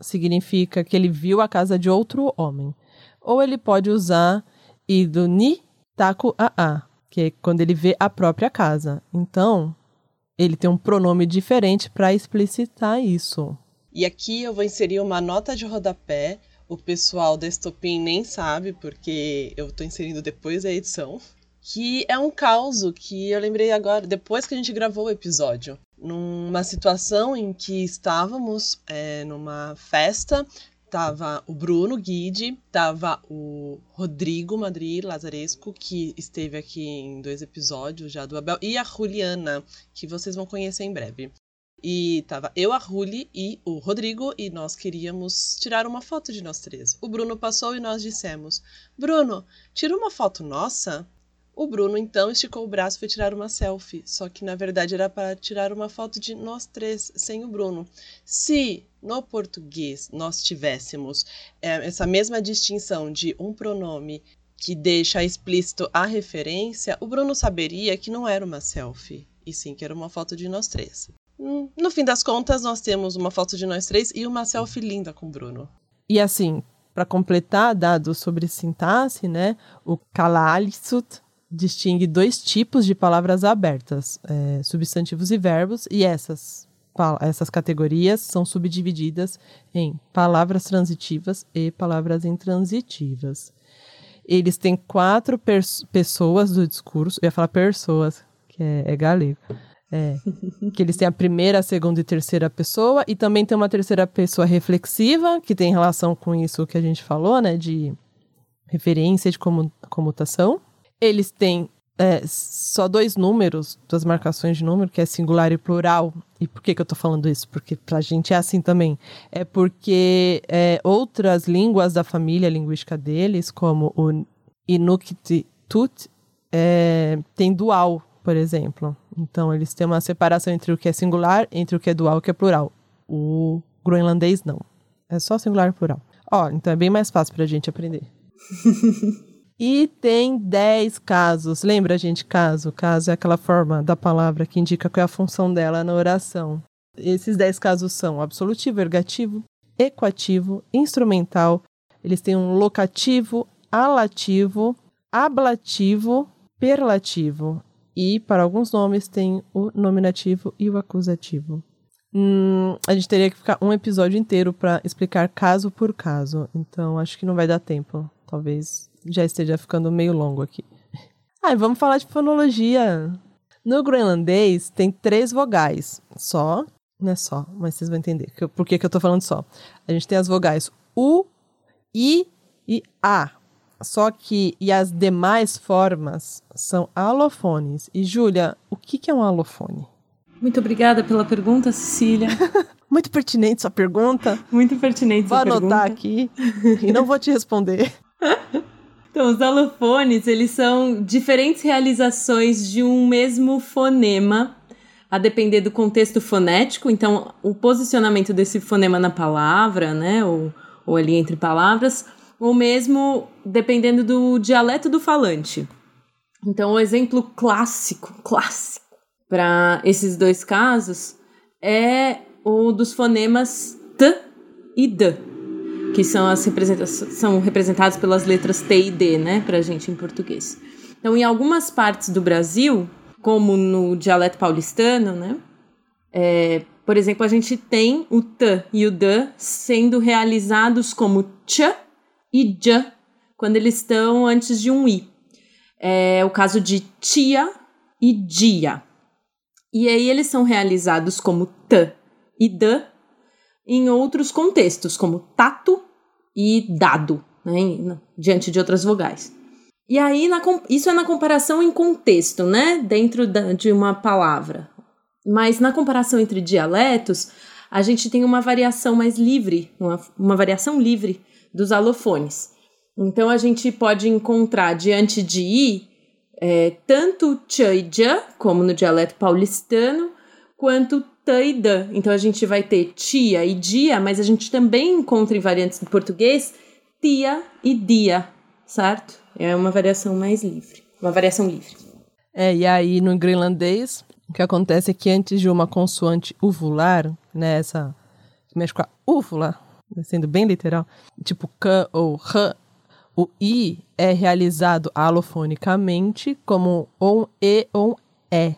significa que ele viu a casa de outro homem. Ou ele pode usar iduni taku a a, que é quando ele vê a própria casa. Então, ele tem um pronome diferente para explicitar isso. E aqui eu vou inserir uma nota de rodapé. O pessoal da Estopim nem sabe, porque eu estou inserindo depois da edição. Que é um caos que eu lembrei agora, depois que a gente gravou o episódio numa situação em que estávamos é, numa festa, tava o Bruno Guide, tava o Rodrigo Madri Lazaresco, que esteve aqui em dois episódios já do Abel, e a Juliana, que vocês vão conhecer em breve. E tava eu, a Ruli e o Rodrigo, e nós queríamos tirar uma foto de nós três. O Bruno passou e nós dissemos: Bruno, tira uma foto nossa? O Bruno então esticou o braço e foi tirar uma selfie, só que na verdade era para tirar uma foto de nós três sem o Bruno. Se no português nós tivéssemos é, essa mesma distinção de um pronome que deixa explícito a referência, o Bruno saberia que não era uma selfie, e sim que era uma foto de nós três. Hum, no fim das contas, nós temos uma foto de nós três e uma selfie linda com o Bruno. E assim, para completar dados sobre sintaxe, né, o kalalisut distingue dois tipos de palavras abertas, é, substantivos e verbos, e essas, essas categorias são subdivididas em palavras transitivas e palavras intransitivas. Eles têm quatro pessoas do discurso, eu ia falar pessoas, que é, é galego. É, que eles têm a primeira, a segunda e terceira pessoa, e também tem uma terceira pessoa reflexiva, que tem relação com isso que a gente falou, né, de referência de comutação. Eles têm é, só dois números, duas marcações de número, que é singular e plural. E por que, que eu tô falando isso? Porque pra gente é assim também. É porque é, outras línguas da família linguística deles, como o Inuktitut, é, tem dual, por exemplo. Então, eles têm uma separação entre o que é singular, entre o que é dual e o que é plural. O groenlandês não. É só singular e plural. Ó, então é bem mais fácil pra gente aprender. E tem 10 casos. Lembra, gente, caso? Caso é aquela forma da palavra que indica qual é a função dela na oração. Esses 10 casos são absolutivo, ergativo, equativo, instrumental. Eles têm um locativo, alativo, ablativo, perlativo. E, para alguns nomes, tem o nominativo e o acusativo. Hum, a gente teria que ficar um episódio inteiro para explicar caso por caso. Então, acho que não vai dar tempo. Talvez já esteja ficando meio longo aqui. Ah, vamos falar de fonologia. No groenlandês tem três vogais. Só, não é só, mas vocês vão entender. Por que, que eu tô falando só? A gente tem as vogais U, I e A. Só que, e as demais formas são alofones. E, Júlia, o que, que é um alofone? Muito obrigada pela pergunta, Cecília. Muito pertinente sua pergunta. Muito pertinente vou sua pergunta. Vou anotar aqui e não vou te responder. Então, os alofones, eles são diferentes realizações de um mesmo fonema, a depender do contexto fonético. Então, o posicionamento desse fonema na palavra, né, ou, ou ali entre palavras, ou mesmo dependendo do dialeto do falante. Então, o exemplo clássico, clássico para esses dois casos é o dos fonemas t e d que são as são representados pelas letras T e D, né, para gente em português. Então, em algumas partes do Brasil, como no dialeto paulistano, né, é, por exemplo, a gente tem o T e o D sendo realizados como ch e j quando eles estão antes de um i. É o caso de tia e dia. E aí eles são realizados como t e d em outros contextos, como tato e dado, né, diante de outras vogais. E aí, na, isso é na comparação em contexto, né, dentro da, de uma palavra. Mas na comparação entre dialetos, a gente tem uma variação mais livre, uma, uma variação livre dos alofones. Então, a gente pode encontrar diante de i é, tanto ch e j, como no dialeto paulistano, quanto Taida. Então a gente vai ter tia e dia, mas a gente também encontra em variantes do português tia e dia, certo? É uma variação mais livre, uma variação livre. É, e aí no greenlandês, o que acontece é que antes de uma consoante uvular, né, essa que mexe com a úvula, sendo bem literal, tipo k ou r, o i é realizado alofonicamente como um e ou um e.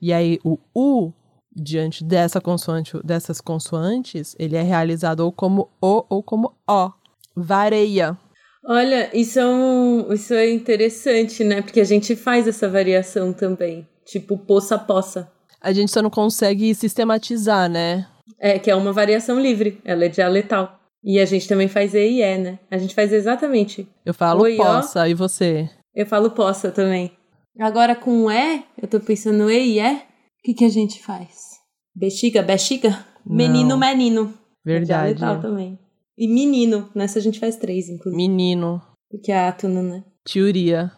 E aí o u diante dessa consoante, dessas consoantes, ele é realizado ou como O ou como O. Vareia. Olha, isso é, um, isso é interessante, né? Porque a gente faz essa variação também. Tipo, poça-poça. A gente só não consegue sistematizar, né? É, que é uma variação livre. Ela é dialetal. E a gente também faz E e E, né? A gente faz exatamente. Eu falo Oi, poça, ó. e você? Eu falo poça também. Agora com E, eu tô pensando E e E. O que, que a gente faz? Bexiga, bexiga? Menino, menino. Verdade. É também. E menino, nessa a gente faz três, inclusive. Menino. Porque é átono, né? Teoria.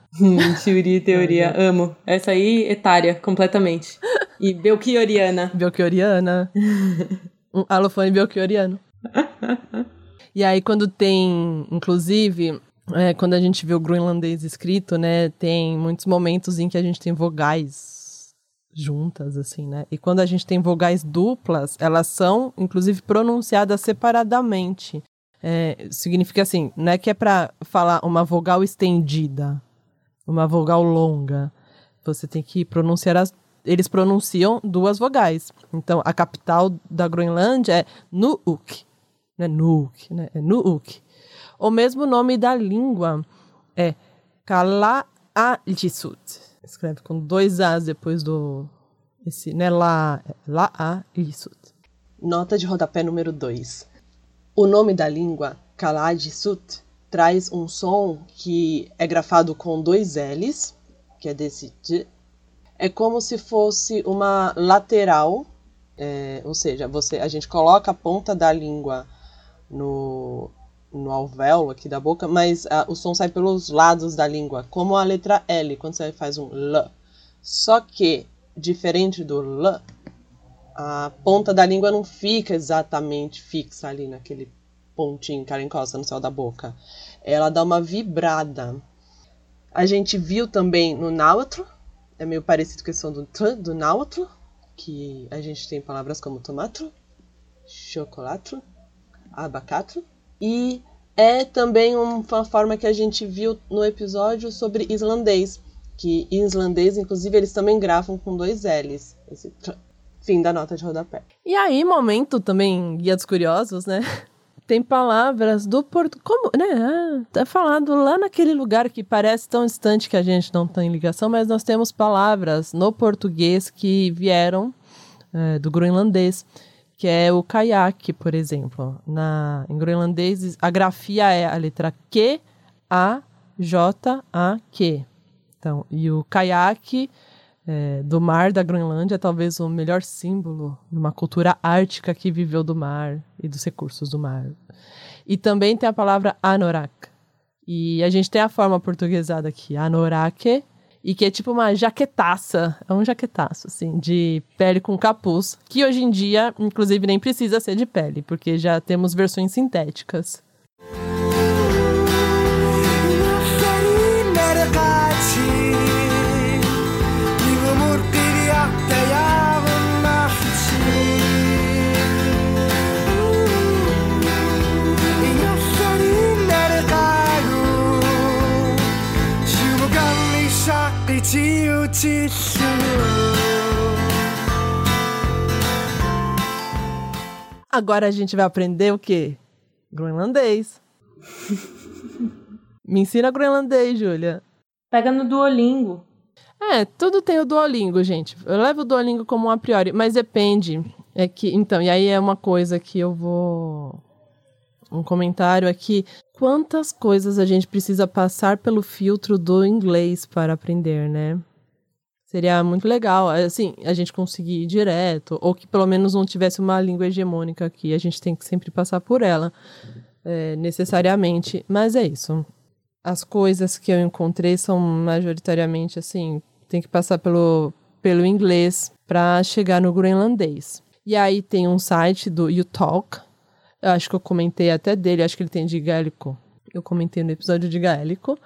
Teoria e teoria. Amo. Essa aí, etária, completamente. E Belchioriana. Belchioriana. um alofone belchioriano. e aí, quando tem, inclusive, é, quando a gente vê o groenlandês escrito, né, tem muitos momentos em que a gente tem vogais juntas, assim, né? E quando a gente tem vogais duplas, elas são, inclusive, pronunciadas separadamente. É, significa assim, não é que é para falar uma vogal estendida, uma vogal longa. Você tem que pronunciar as. Eles pronunciam duas vogais. Então, a capital da Groenlândia é Nuuk. Não é Nuuk, né? É Nuuk. O mesmo nome da língua é Kalaallisut Escreve com dois As depois do. Esse, né? Lá, lá A, isso. Nota de rodapé número 2. O nome da língua, Kalaj Sut, traz um som que é grafado com dois L's, que é desse d, é como se fosse uma lateral, é, ou seja, você, a gente coloca a ponta da língua no, no alvéolo aqui da boca, mas a, o som sai pelos lados da língua, como a letra L, quando você faz um L. Só que, diferente do L, a ponta da língua não fica exatamente fixa ali naquele pontinho que ela encosta no céu da boca. Ela dá uma vibrada. A gente viu também no náutro, é meio parecido com a questão do tr, do náutro, que a gente tem palavras como tomato, chocolate, abacate. E é também uma forma que a gente viu no episódio sobre islandês, que islandês, inclusive, eles também gravam com dois L's. Esse. Fim da nota de rodapé. E aí, momento também, Guia dos Curiosos, né? Tem palavras do porto. Como, né? É falado lá naquele lugar que parece tão distante que a gente não tem ligação, mas nós temos palavras no português que vieram é, do groenlandês, que é o caiaque, por exemplo. Na, em groenlandês, a grafia é a letra Q, A, J, A, Q. Então, e o caiaque é, do mar da Groenlândia é talvez o melhor símbolo de uma cultura ártica que viveu do mar e dos recursos do mar. E também tem a palavra anorak. E a gente tem a forma portuguesada aqui, anorake, e que é tipo uma jaquetaça, é um jaquetaço, assim, de pele com capuz, que hoje em dia, inclusive, nem precisa ser de pele, porque já temos versões sintéticas. Agora a gente vai aprender o quê? Groenlandês. Me ensina groenlandês, Júlia. Pega no Duolingo. É, tudo tem o Duolingo, gente. Eu levo o Duolingo como um a priori, mas depende. É que, então, e aí é uma coisa que eu vou um comentário aqui. Quantas coisas a gente precisa passar pelo filtro do inglês para aprender, né? Seria muito legal, assim, a gente conseguir ir direto, ou que pelo menos não tivesse uma língua hegemônica aqui. A gente tem que sempre passar por ela, é, necessariamente. Mas é isso. As coisas que eu encontrei são majoritariamente assim, tem que passar pelo, pelo inglês para chegar no groenlandês. E aí tem um site do YouTalk, eu acho que eu comentei até dele, acho que ele tem de gaélico. Eu comentei no episódio de gaélico.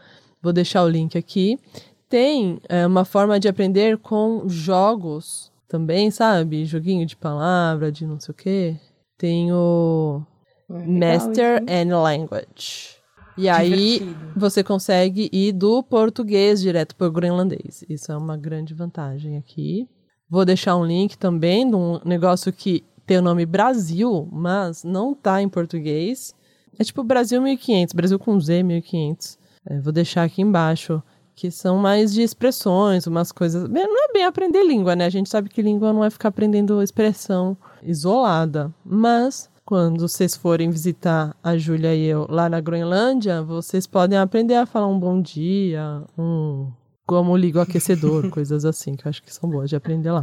Vou deixar o link aqui tem é, uma forma de aprender com jogos também, sabe? Joguinho de palavra, de não sei o quê. Tem o Master and Language. E aí você consegue ir do português direto para o groenlandês. Isso é uma grande vantagem aqui. Vou deixar um link também de um negócio que tem o nome Brasil, mas não tá em português. É tipo Brasil 1500, Brasil com Z 1500. É, vou deixar aqui embaixo que são mais de expressões, umas coisas. Não é bem aprender língua, né? A gente sabe que língua não é ficar aprendendo expressão isolada. Mas quando vocês forem visitar a Júlia e eu lá na Groenlândia, vocês podem aprender a falar um bom dia, um como liga o aquecedor, coisas assim, que eu acho que são boas de aprender lá.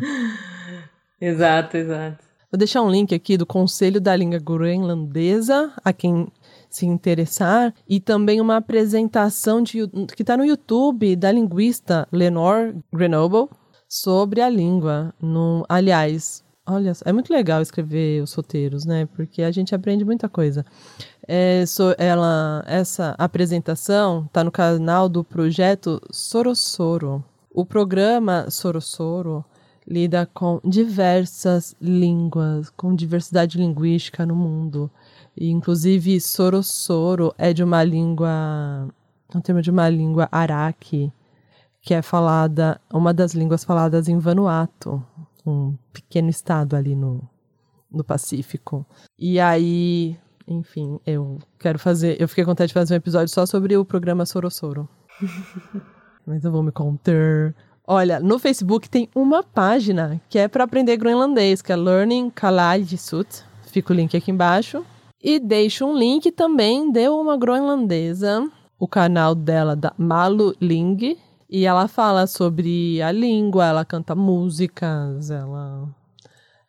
Exato, exato. Vou deixar um link aqui do Conselho da Língua Groenlandesa, a quem se interessar, e também uma apresentação de, que está no YouTube da linguista Lenore Grenoble sobre a língua. No, aliás, olha, é muito legal escrever os roteiros, né? Porque a gente aprende muita coisa. É, so, ela, essa apresentação está no canal do projeto Sorosoro. O programa Sorosoro lida com diversas línguas, com diversidade linguística no mundo. E, inclusive, Sorosoro é de uma língua, um termo de uma língua araque, que é falada, uma das línguas faladas em Vanuatu, um pequeno estado ali no, no Pacífico. E aí, enfim, eu quero fazer, eu fiquei com vontade de fazer um episódio só sobre o programa Sorosoro. Mas eu vou me conter. Olha, no Facebook tem uma página que é para aprender groenlandês, que é Learning Kalaallisut. Fica o link aqui embaixo. E deixo um link também de uma groenlandesa, o canal dela da Malu Ling, E ela fala sobre a língua, ela canta músicas, ela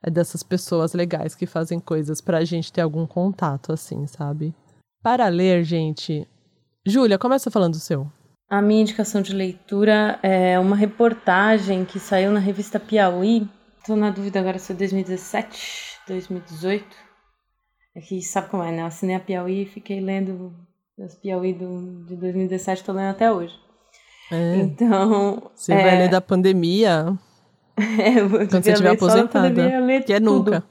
é dessas pessoas legais que fazem coisas pra gente ter algum contato, assim, sabe? Para ler, gente. Júlia, começa falando o seu. A minha indicação de leitura é uma reportagem que saiu na revista Piauí. Tô na dúvida agora se é 2017, 2018. É que sabe como é, né? Eu assinei a Piauí e fiquei lendo as Piauí do, de 2017, tô lendo até hoje. É. Então. Você é, vai ler da pandemia é, eu quando você estiver pandemia, aposentada. Que é nunca.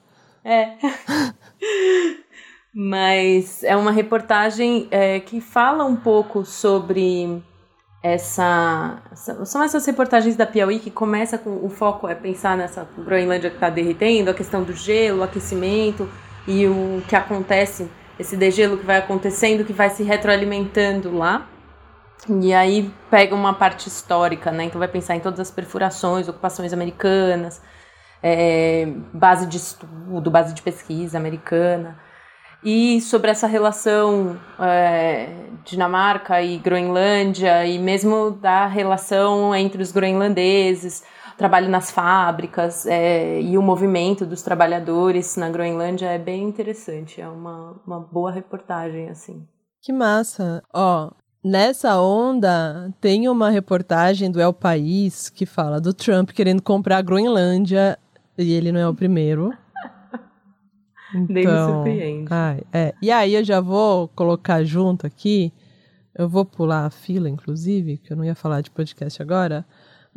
É. Mas é uma reportagem é, que fala um pouco sobre essa, essa- São essas reportagens da Piauí que começa com. O foco é pensar nessa Groenlândia que está derretendo, a questão do gelo, o aquecimento e o que acontece, esse degelo que vai acontecendo, que vai se retroalimentando lá. E aí pega uma parte histórica, né? Então vai pensar em todas as perfurações, ocupações americanas, é, base de estudo, base de pesquisa americana. E sobre essa relação é, Dinamarca e Groenlândia, e mesmo da relação entre os groenlandeses, trabalho nas fábricas é, e o movimento dos trabalhadores na Groenlândia é bem interessante. É uma, uma boa reportagem, assim. Que massa. Ó, nessa onda tem uma reportagem do El País que fala do Trump querendo comprar a Groenlândia e ele não é o primeiro. Nem me surpreende. ai, é. E aí eu já vou colocar junto aqui. Eu vou pular a fila, inclusive, que eu não ia falar de podcast agora,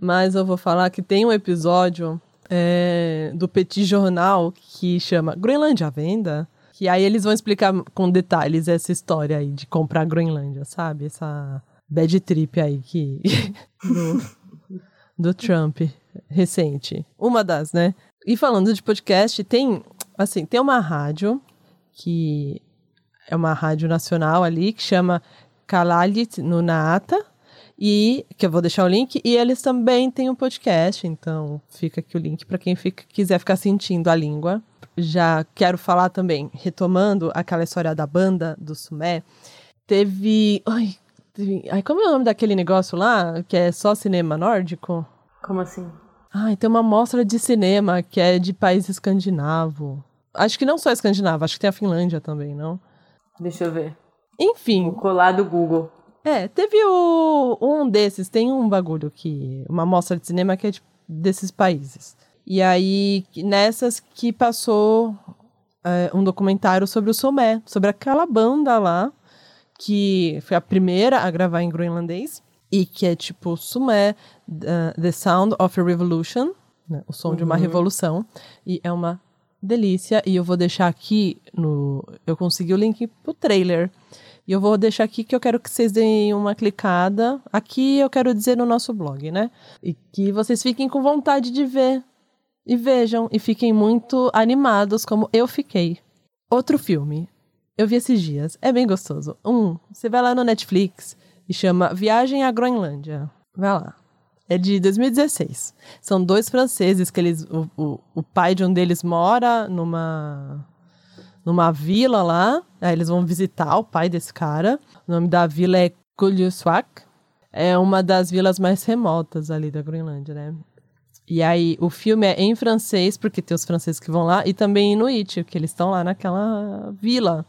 mas eu vou falar que tem um episódio é, do Petit Jornal que chama Groenlândia à Venda. Que aí eles vão explicar com detalhes essa história aí de comprar a Groenlândia, sabe? Essa bad trip aí que do, do Trump recente. Uma das, né? E falando de podcast, tem assim, tem uma rádio que é uma rádio nacional ali que chama Kalalit Nunata e que eu vou deixar o link e eles também têm um podcast, então fica aqui o link para quem fica, quiser ficar sentindo a língua. Já quero falar também, retomando aquela história da banda do Sumé, teve, ai, teve- ai, como é o nome daquele negócio lá que é só cinema nórdico? Como assim? Ai, tem uma mostra de cinema que é de país escandinavo. Acho que não só escandinavo, acho que tem a Finlândia também, não? Deixa eu ver. Enfim, O colar do Google. É, teve o, um desses, tem um bagulho que. Uma mostra de cinema que é de- desses países. E aí, nessas que passou é, um documentário sobre o Somé, sobre aquela banda lá, que foi a primeira a gravar em groenlandês, e que é tipo Sumé, uh, The Sound of a Revolution, né, o som de uma revolução, e é uma delícia, e eu vou deixar aqui no... Eu consegui o link pro trailer, e eu vou deixar aqui que eu quero que vocês deem uma clicada, aqui eu quero dizer no nosso blog, né, e que vocês fiquem com vontade de ver, e vejam, e fiquem muito animados como eu fiquei. Outro filme, eu vi esses dias, é bem gostoso. Um, você vai lá no Netflix e chama Viagem à Groenlândia. Vai lá. É de 2016. São dois franceses que eles. O, o, o pai de um deles mora numa. Numa vila lá. Aí eles vão visitar o pai desse cara. O nome da vila é Kuljuswak. É uma das vilas mais remotas ali da Groenlândia, né? E aí, o filme é em francês, porque tem os franceses que vão lá, e também Inuit, que eles estão lá naquela vila.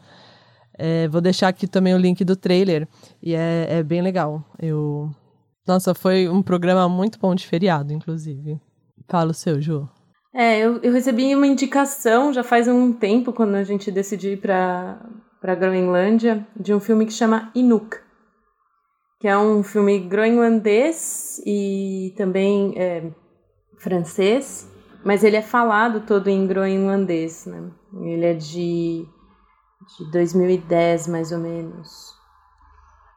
É, vou deixar aqui também o link do trailer, e é, é bem legal. Eu... Nossa, foi um programa muito bom de feriado, inclusive. Fala o seu, Ju. É, eu, eu recebi uma indicação já faz um tempo, quando a gente decidiu ir pra, pra Groenlândia, de um filme que chama Inuk. Que é um filme groenlandês e também é, francês, mas ele é falado todo em groenlandês, né? Ele é de, de 2010, mais ou menos.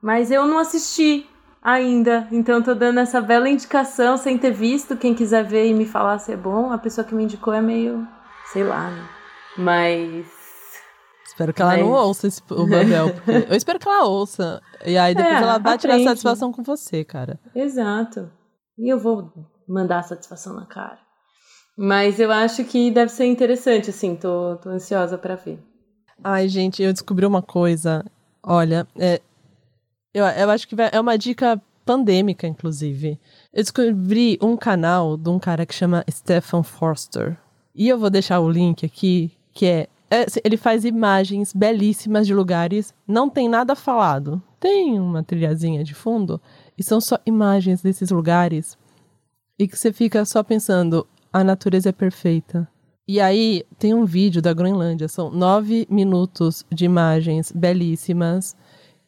Mas eu não assisti ainda, então tô dando essa bela indicação sem ter visto. Quem quiser ver e me falar se é bom, a pessoa que me indicou é meio, sei lá, né? Mas Espero que ela não Mas- ouça esse, o Babel. porque- Eu espero que ela ouça. E aí depois É, ela vai tirar satisfação com você, cara. Exato. E eu vou mandar a satisfação na cara. Mas eu acho que deve ser interessante, assim, tô, tô ansiosa pra ver. Ai, gente, eu descobri uma coisa. Olha, é, eu, eu acho que é uma dica pandêmica, inclusive. Eu descobri um canal de um cara que chama Stephen Forster. E eu vou deixar o link aqui, que é, é ele faz imagens belíssimas de lugares, não tem nada falado. Tem uma trilhazinha de fundo e são só imagens desses lugares e que você fica só pensando, a natureza é perfeita. E aí tem um vídeo da Groenlândia, são nove minutos de imagens belíssimas,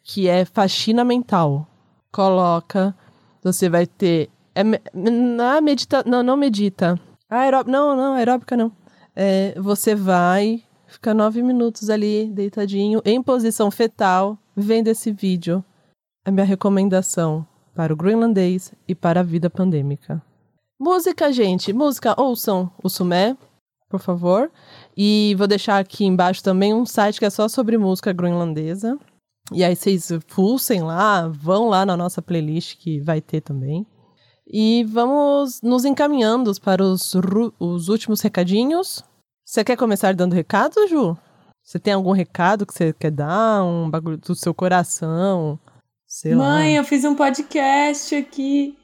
que é faxina mental. Coloca, você vai ter. É, não, medita, não, não medita. Aeró, não, não, aeróbica não. É, você vai, fica nove minutos ali, deitadinho, em posição fetal, vendo esse vídeo. É minha recomendação para o groenlandês e para a vida pandêmica. Música, gente. Música, ouçam o Sumé, por favor. E vou deixar aqui embaixo também um site que é só sobre música groenlandesa. E aí vocês pulsem lá, vão lá na nossa playlist que vai ter também. E vamos nos encaminhando para os, os últimos recadinhos. Você quer começar dando recado, Ju? Você tem algum recado que você quer dar? Um bagulho do seu coração? Sei Mãe, lá. eu fiz um podcast aqui.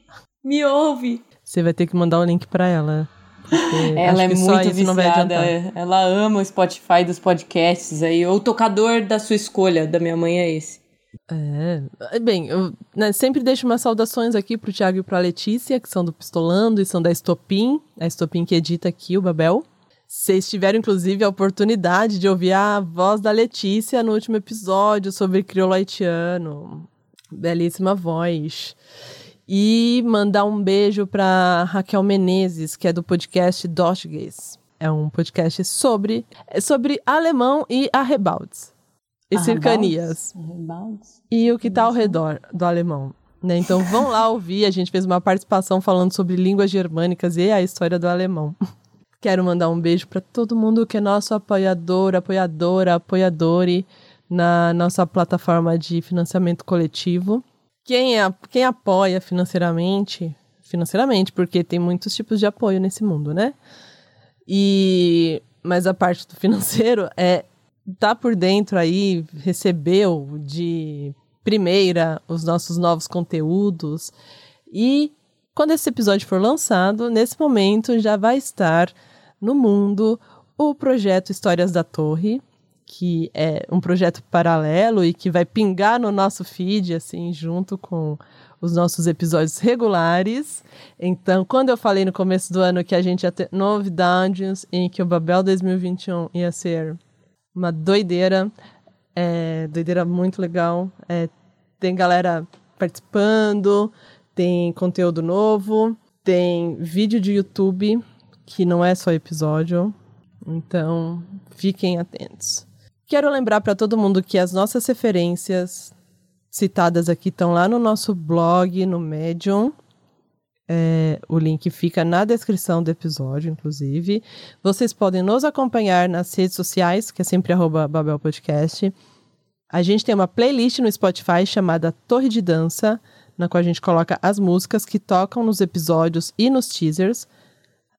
Me ouve. Você vai ter que mandar o link para ela. Ela é muito viciada. Ela ama o Spotify dos podcasts aí. O tocador da sua escolha, da minha mãe, é esse. É, bem, eu né, sempre deixo umas saudações aqui pro Thiago e pra Letícia, que são do Pistolando e são da Estopim, a Estopim que edita aqui o Babel. Vocês tiveram, inclusive, a oportunidade de ouvir a voz da Letícia no último episódio sobre crioulo haitiano. Belíssima voz. E mandar um beijo para Raquel Menezes, que é do podcast Dotges. É um podcast sobre, sobre alemão e arrebaldes. E arrebaldes? cercanias. Arrebaldes? E o que está ao redor do alemão. Né? Então vão lá ouvir. A gente fez uma participação falando sobre línguas germânicas e a história do alemão. Quero mandar um beijo para todo mundo que é nosso apoiador, apoiadora, apoiadore na nossa plataforma de financiamento coletivo quem, é, quem apoia financeiramente, financeiramente, porque tem muitos tipos de apoio nesse mundo, né? E mas a parte do financeiro é tá por dentro aí, recebeu de primeira os nossos novos conteúdos e quando esse episódio for lançado, nesse momento já vai estar no mundo o projeto Histórias da Torre, que é um projeto paralelo e que vai pingar no nosso feed, assim, junto com os nossos episódios regulares. Então, quando eu falei no começo do ano que a gente ia ter novidades em que o Babel 2021 ia ser uma doideira, é, doideira muito legal, é, tem galera participando, tem conteúdo novo, tem vídeo de YouTube, que não é só episódio, então fiquem atentos. Quero lembrar para todo mundo que as nossas referências citadas aqui estão lá no nosso blog, no Medium. É, o link fica na descrição do episódio, inclusive. Vocês podem nos acompanhar nas redes sociais, que é sempre arroba Babel Podcast. A gente tem uma playlist no Spotify chamada Torre de Dança, na qual a gente coloca as músicas que tocam nos episódios e nos teasers.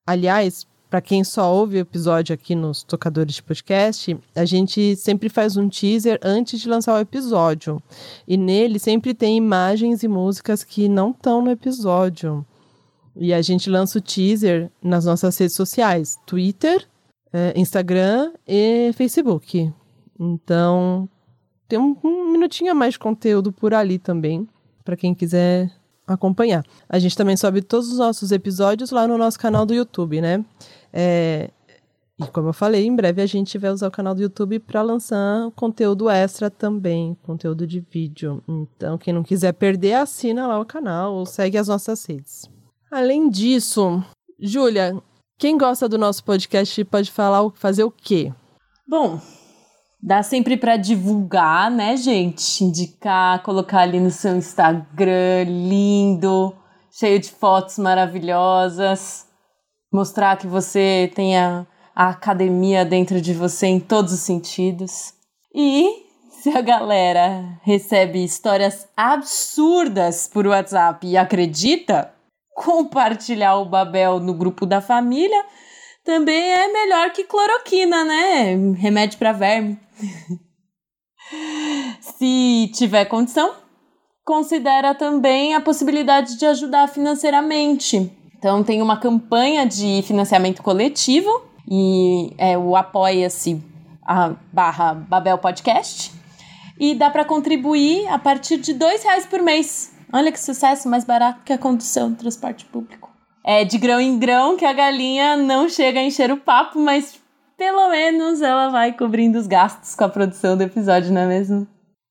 Aliás, para quem só ouve o episódio aqui nos tocadores de podcast, a gente sempre faz um teaser antes de lançar o episódio. E nele sempre tem imagens e músicas que não estão no episódio. E a gente lança o teaser nas nossas redes sociais: Twitter, é, Instagram e Facebook. Então, tem um, um minutinho a mais de conteúdo por ali também, para quem quiser acompanhar. A gente também sobe todos os nossos episódios lá no nosso canal do YouTube, né? É, e como eu falei, em breve a gente vai usar o canal do YouTube para lançar conteúdo extra também, conteúdo de vídeo. Então, quem não quiser perder, assina lá o canal ou segue as nossas redes. Além disso, Júlia, quem gosta do nosso podcast pode falar, fazer o quê? Bom, dá sempre para divulgar, né, gente? Indicar, colocar ali no seu Instagram lindo, cheio de fotos maravilhosas mostrar que você tem a, a academia dentro de você em todos os sentidos. E se a galera recebe histórias absurdas por WhatsApp e acredita, compartilhar o Babel no grupo da família também é melhor que cloroquina, né? Remédio para verme. se tiver condição, considera também a possibilidade de ajudar financeiramente. Então tem uma campanha de financiamento coletivo e é o apoia-se a barra Babel Podcast e dá para contribuir a partir de dois reais por mês. Olha que sucesso, mais barato que a condução do transporte público. É de grão em grão que a galinha não chega a encher o papo, mas pelo menos ela vai cobrindo os gastos com a produção do episódio, não é mesmo?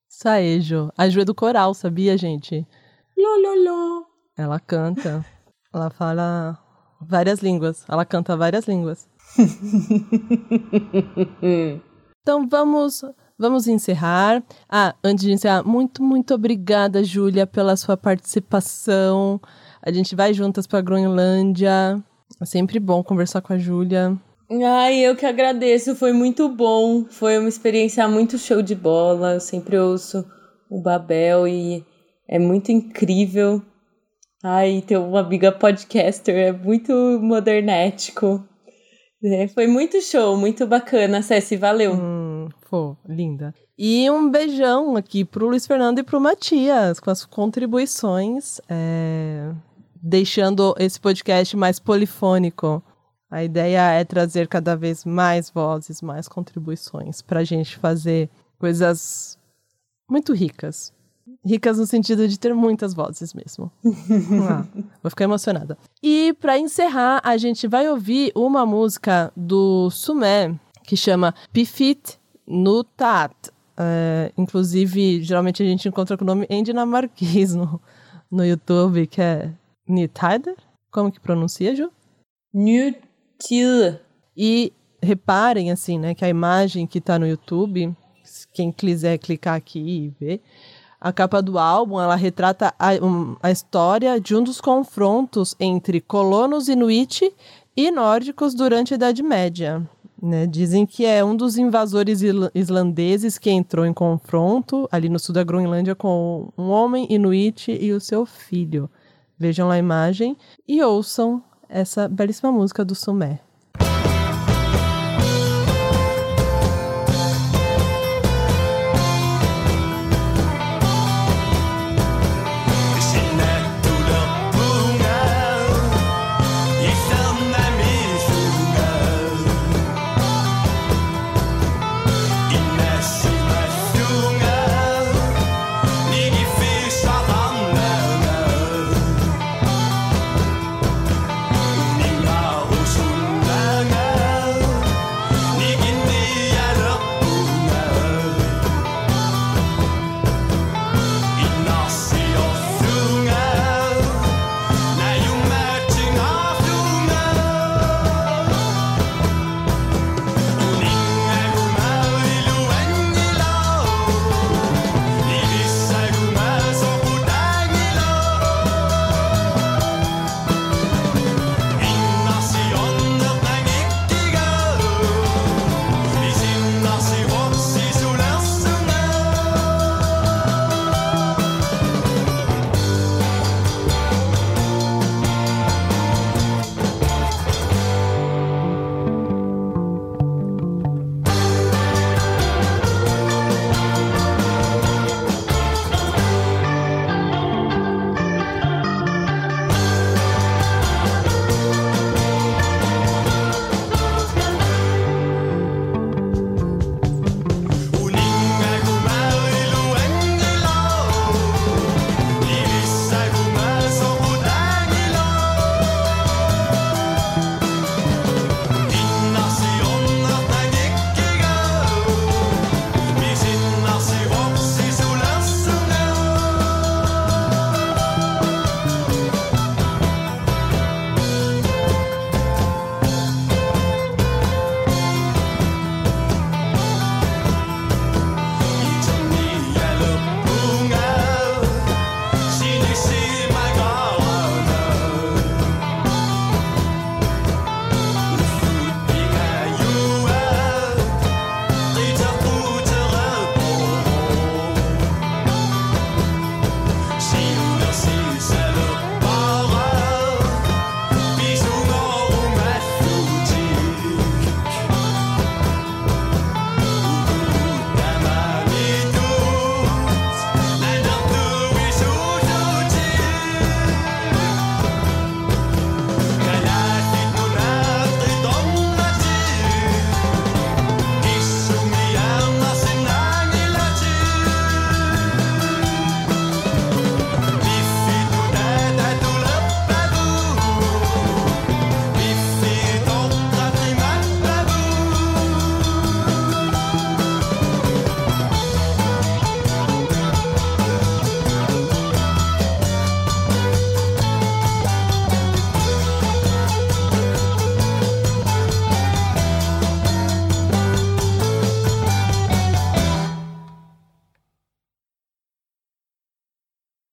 Saejo. A Ju é do coral, sabia, gente? Lololó. Ela canta. Ela fala várias línguas. Ela canta várias línguas. então vamos vamos encerrar. Ah, antes de encerrar, muito, muito obrigada, Júlia, pela sua participação. A gente vai juntas para Groenlândia. É sempre bom conversar com a Júlia. Ai, eu que agradeço, foi muito bom. Foi uma experiência muito show de bola. Eu sempre ouço o Babel e é muito incrível. Ai, ter uma amiga podcaster é muito modernético. É, foi muito show, muito bacana, Ceci, valeu. Hum, pô, linda. E um beijão aqui pro Luiz Fernando e pro Matias, com as contribuições, é... deixando esse podcast mais polifônico. A ideia é trazer cada vez mais vozes, mais contribuições para a gente fazer coisas muito ricas. Ricas no sentido de ter muitas vozes mesmo. ah, vou ficar emocionada. E para encerrar, a gente vai ouvir uma música do Sumé que chama Pifit Nutat. É, inclusive, geralmente a gente encontra com o nome em dinamarquês no, no YouTube, que é Nitider. Como que pronuncia, Ju? Newt e reparem, assim, né, que a imagem que está no YouTube, quem quiser clicar aqui e ver, a capa do álbum, ela retrata a, um, a história de um dos confrontos entre colonos inuit e nórdicos durante a Idade Média. Né? Dizem que é um dos invasores islandeses que entrou em confronto ali no sul da Groenlândia com um homem inuit e o seu filho. Vejam lá a imagem e ouçam essa belíssima música do Sumé.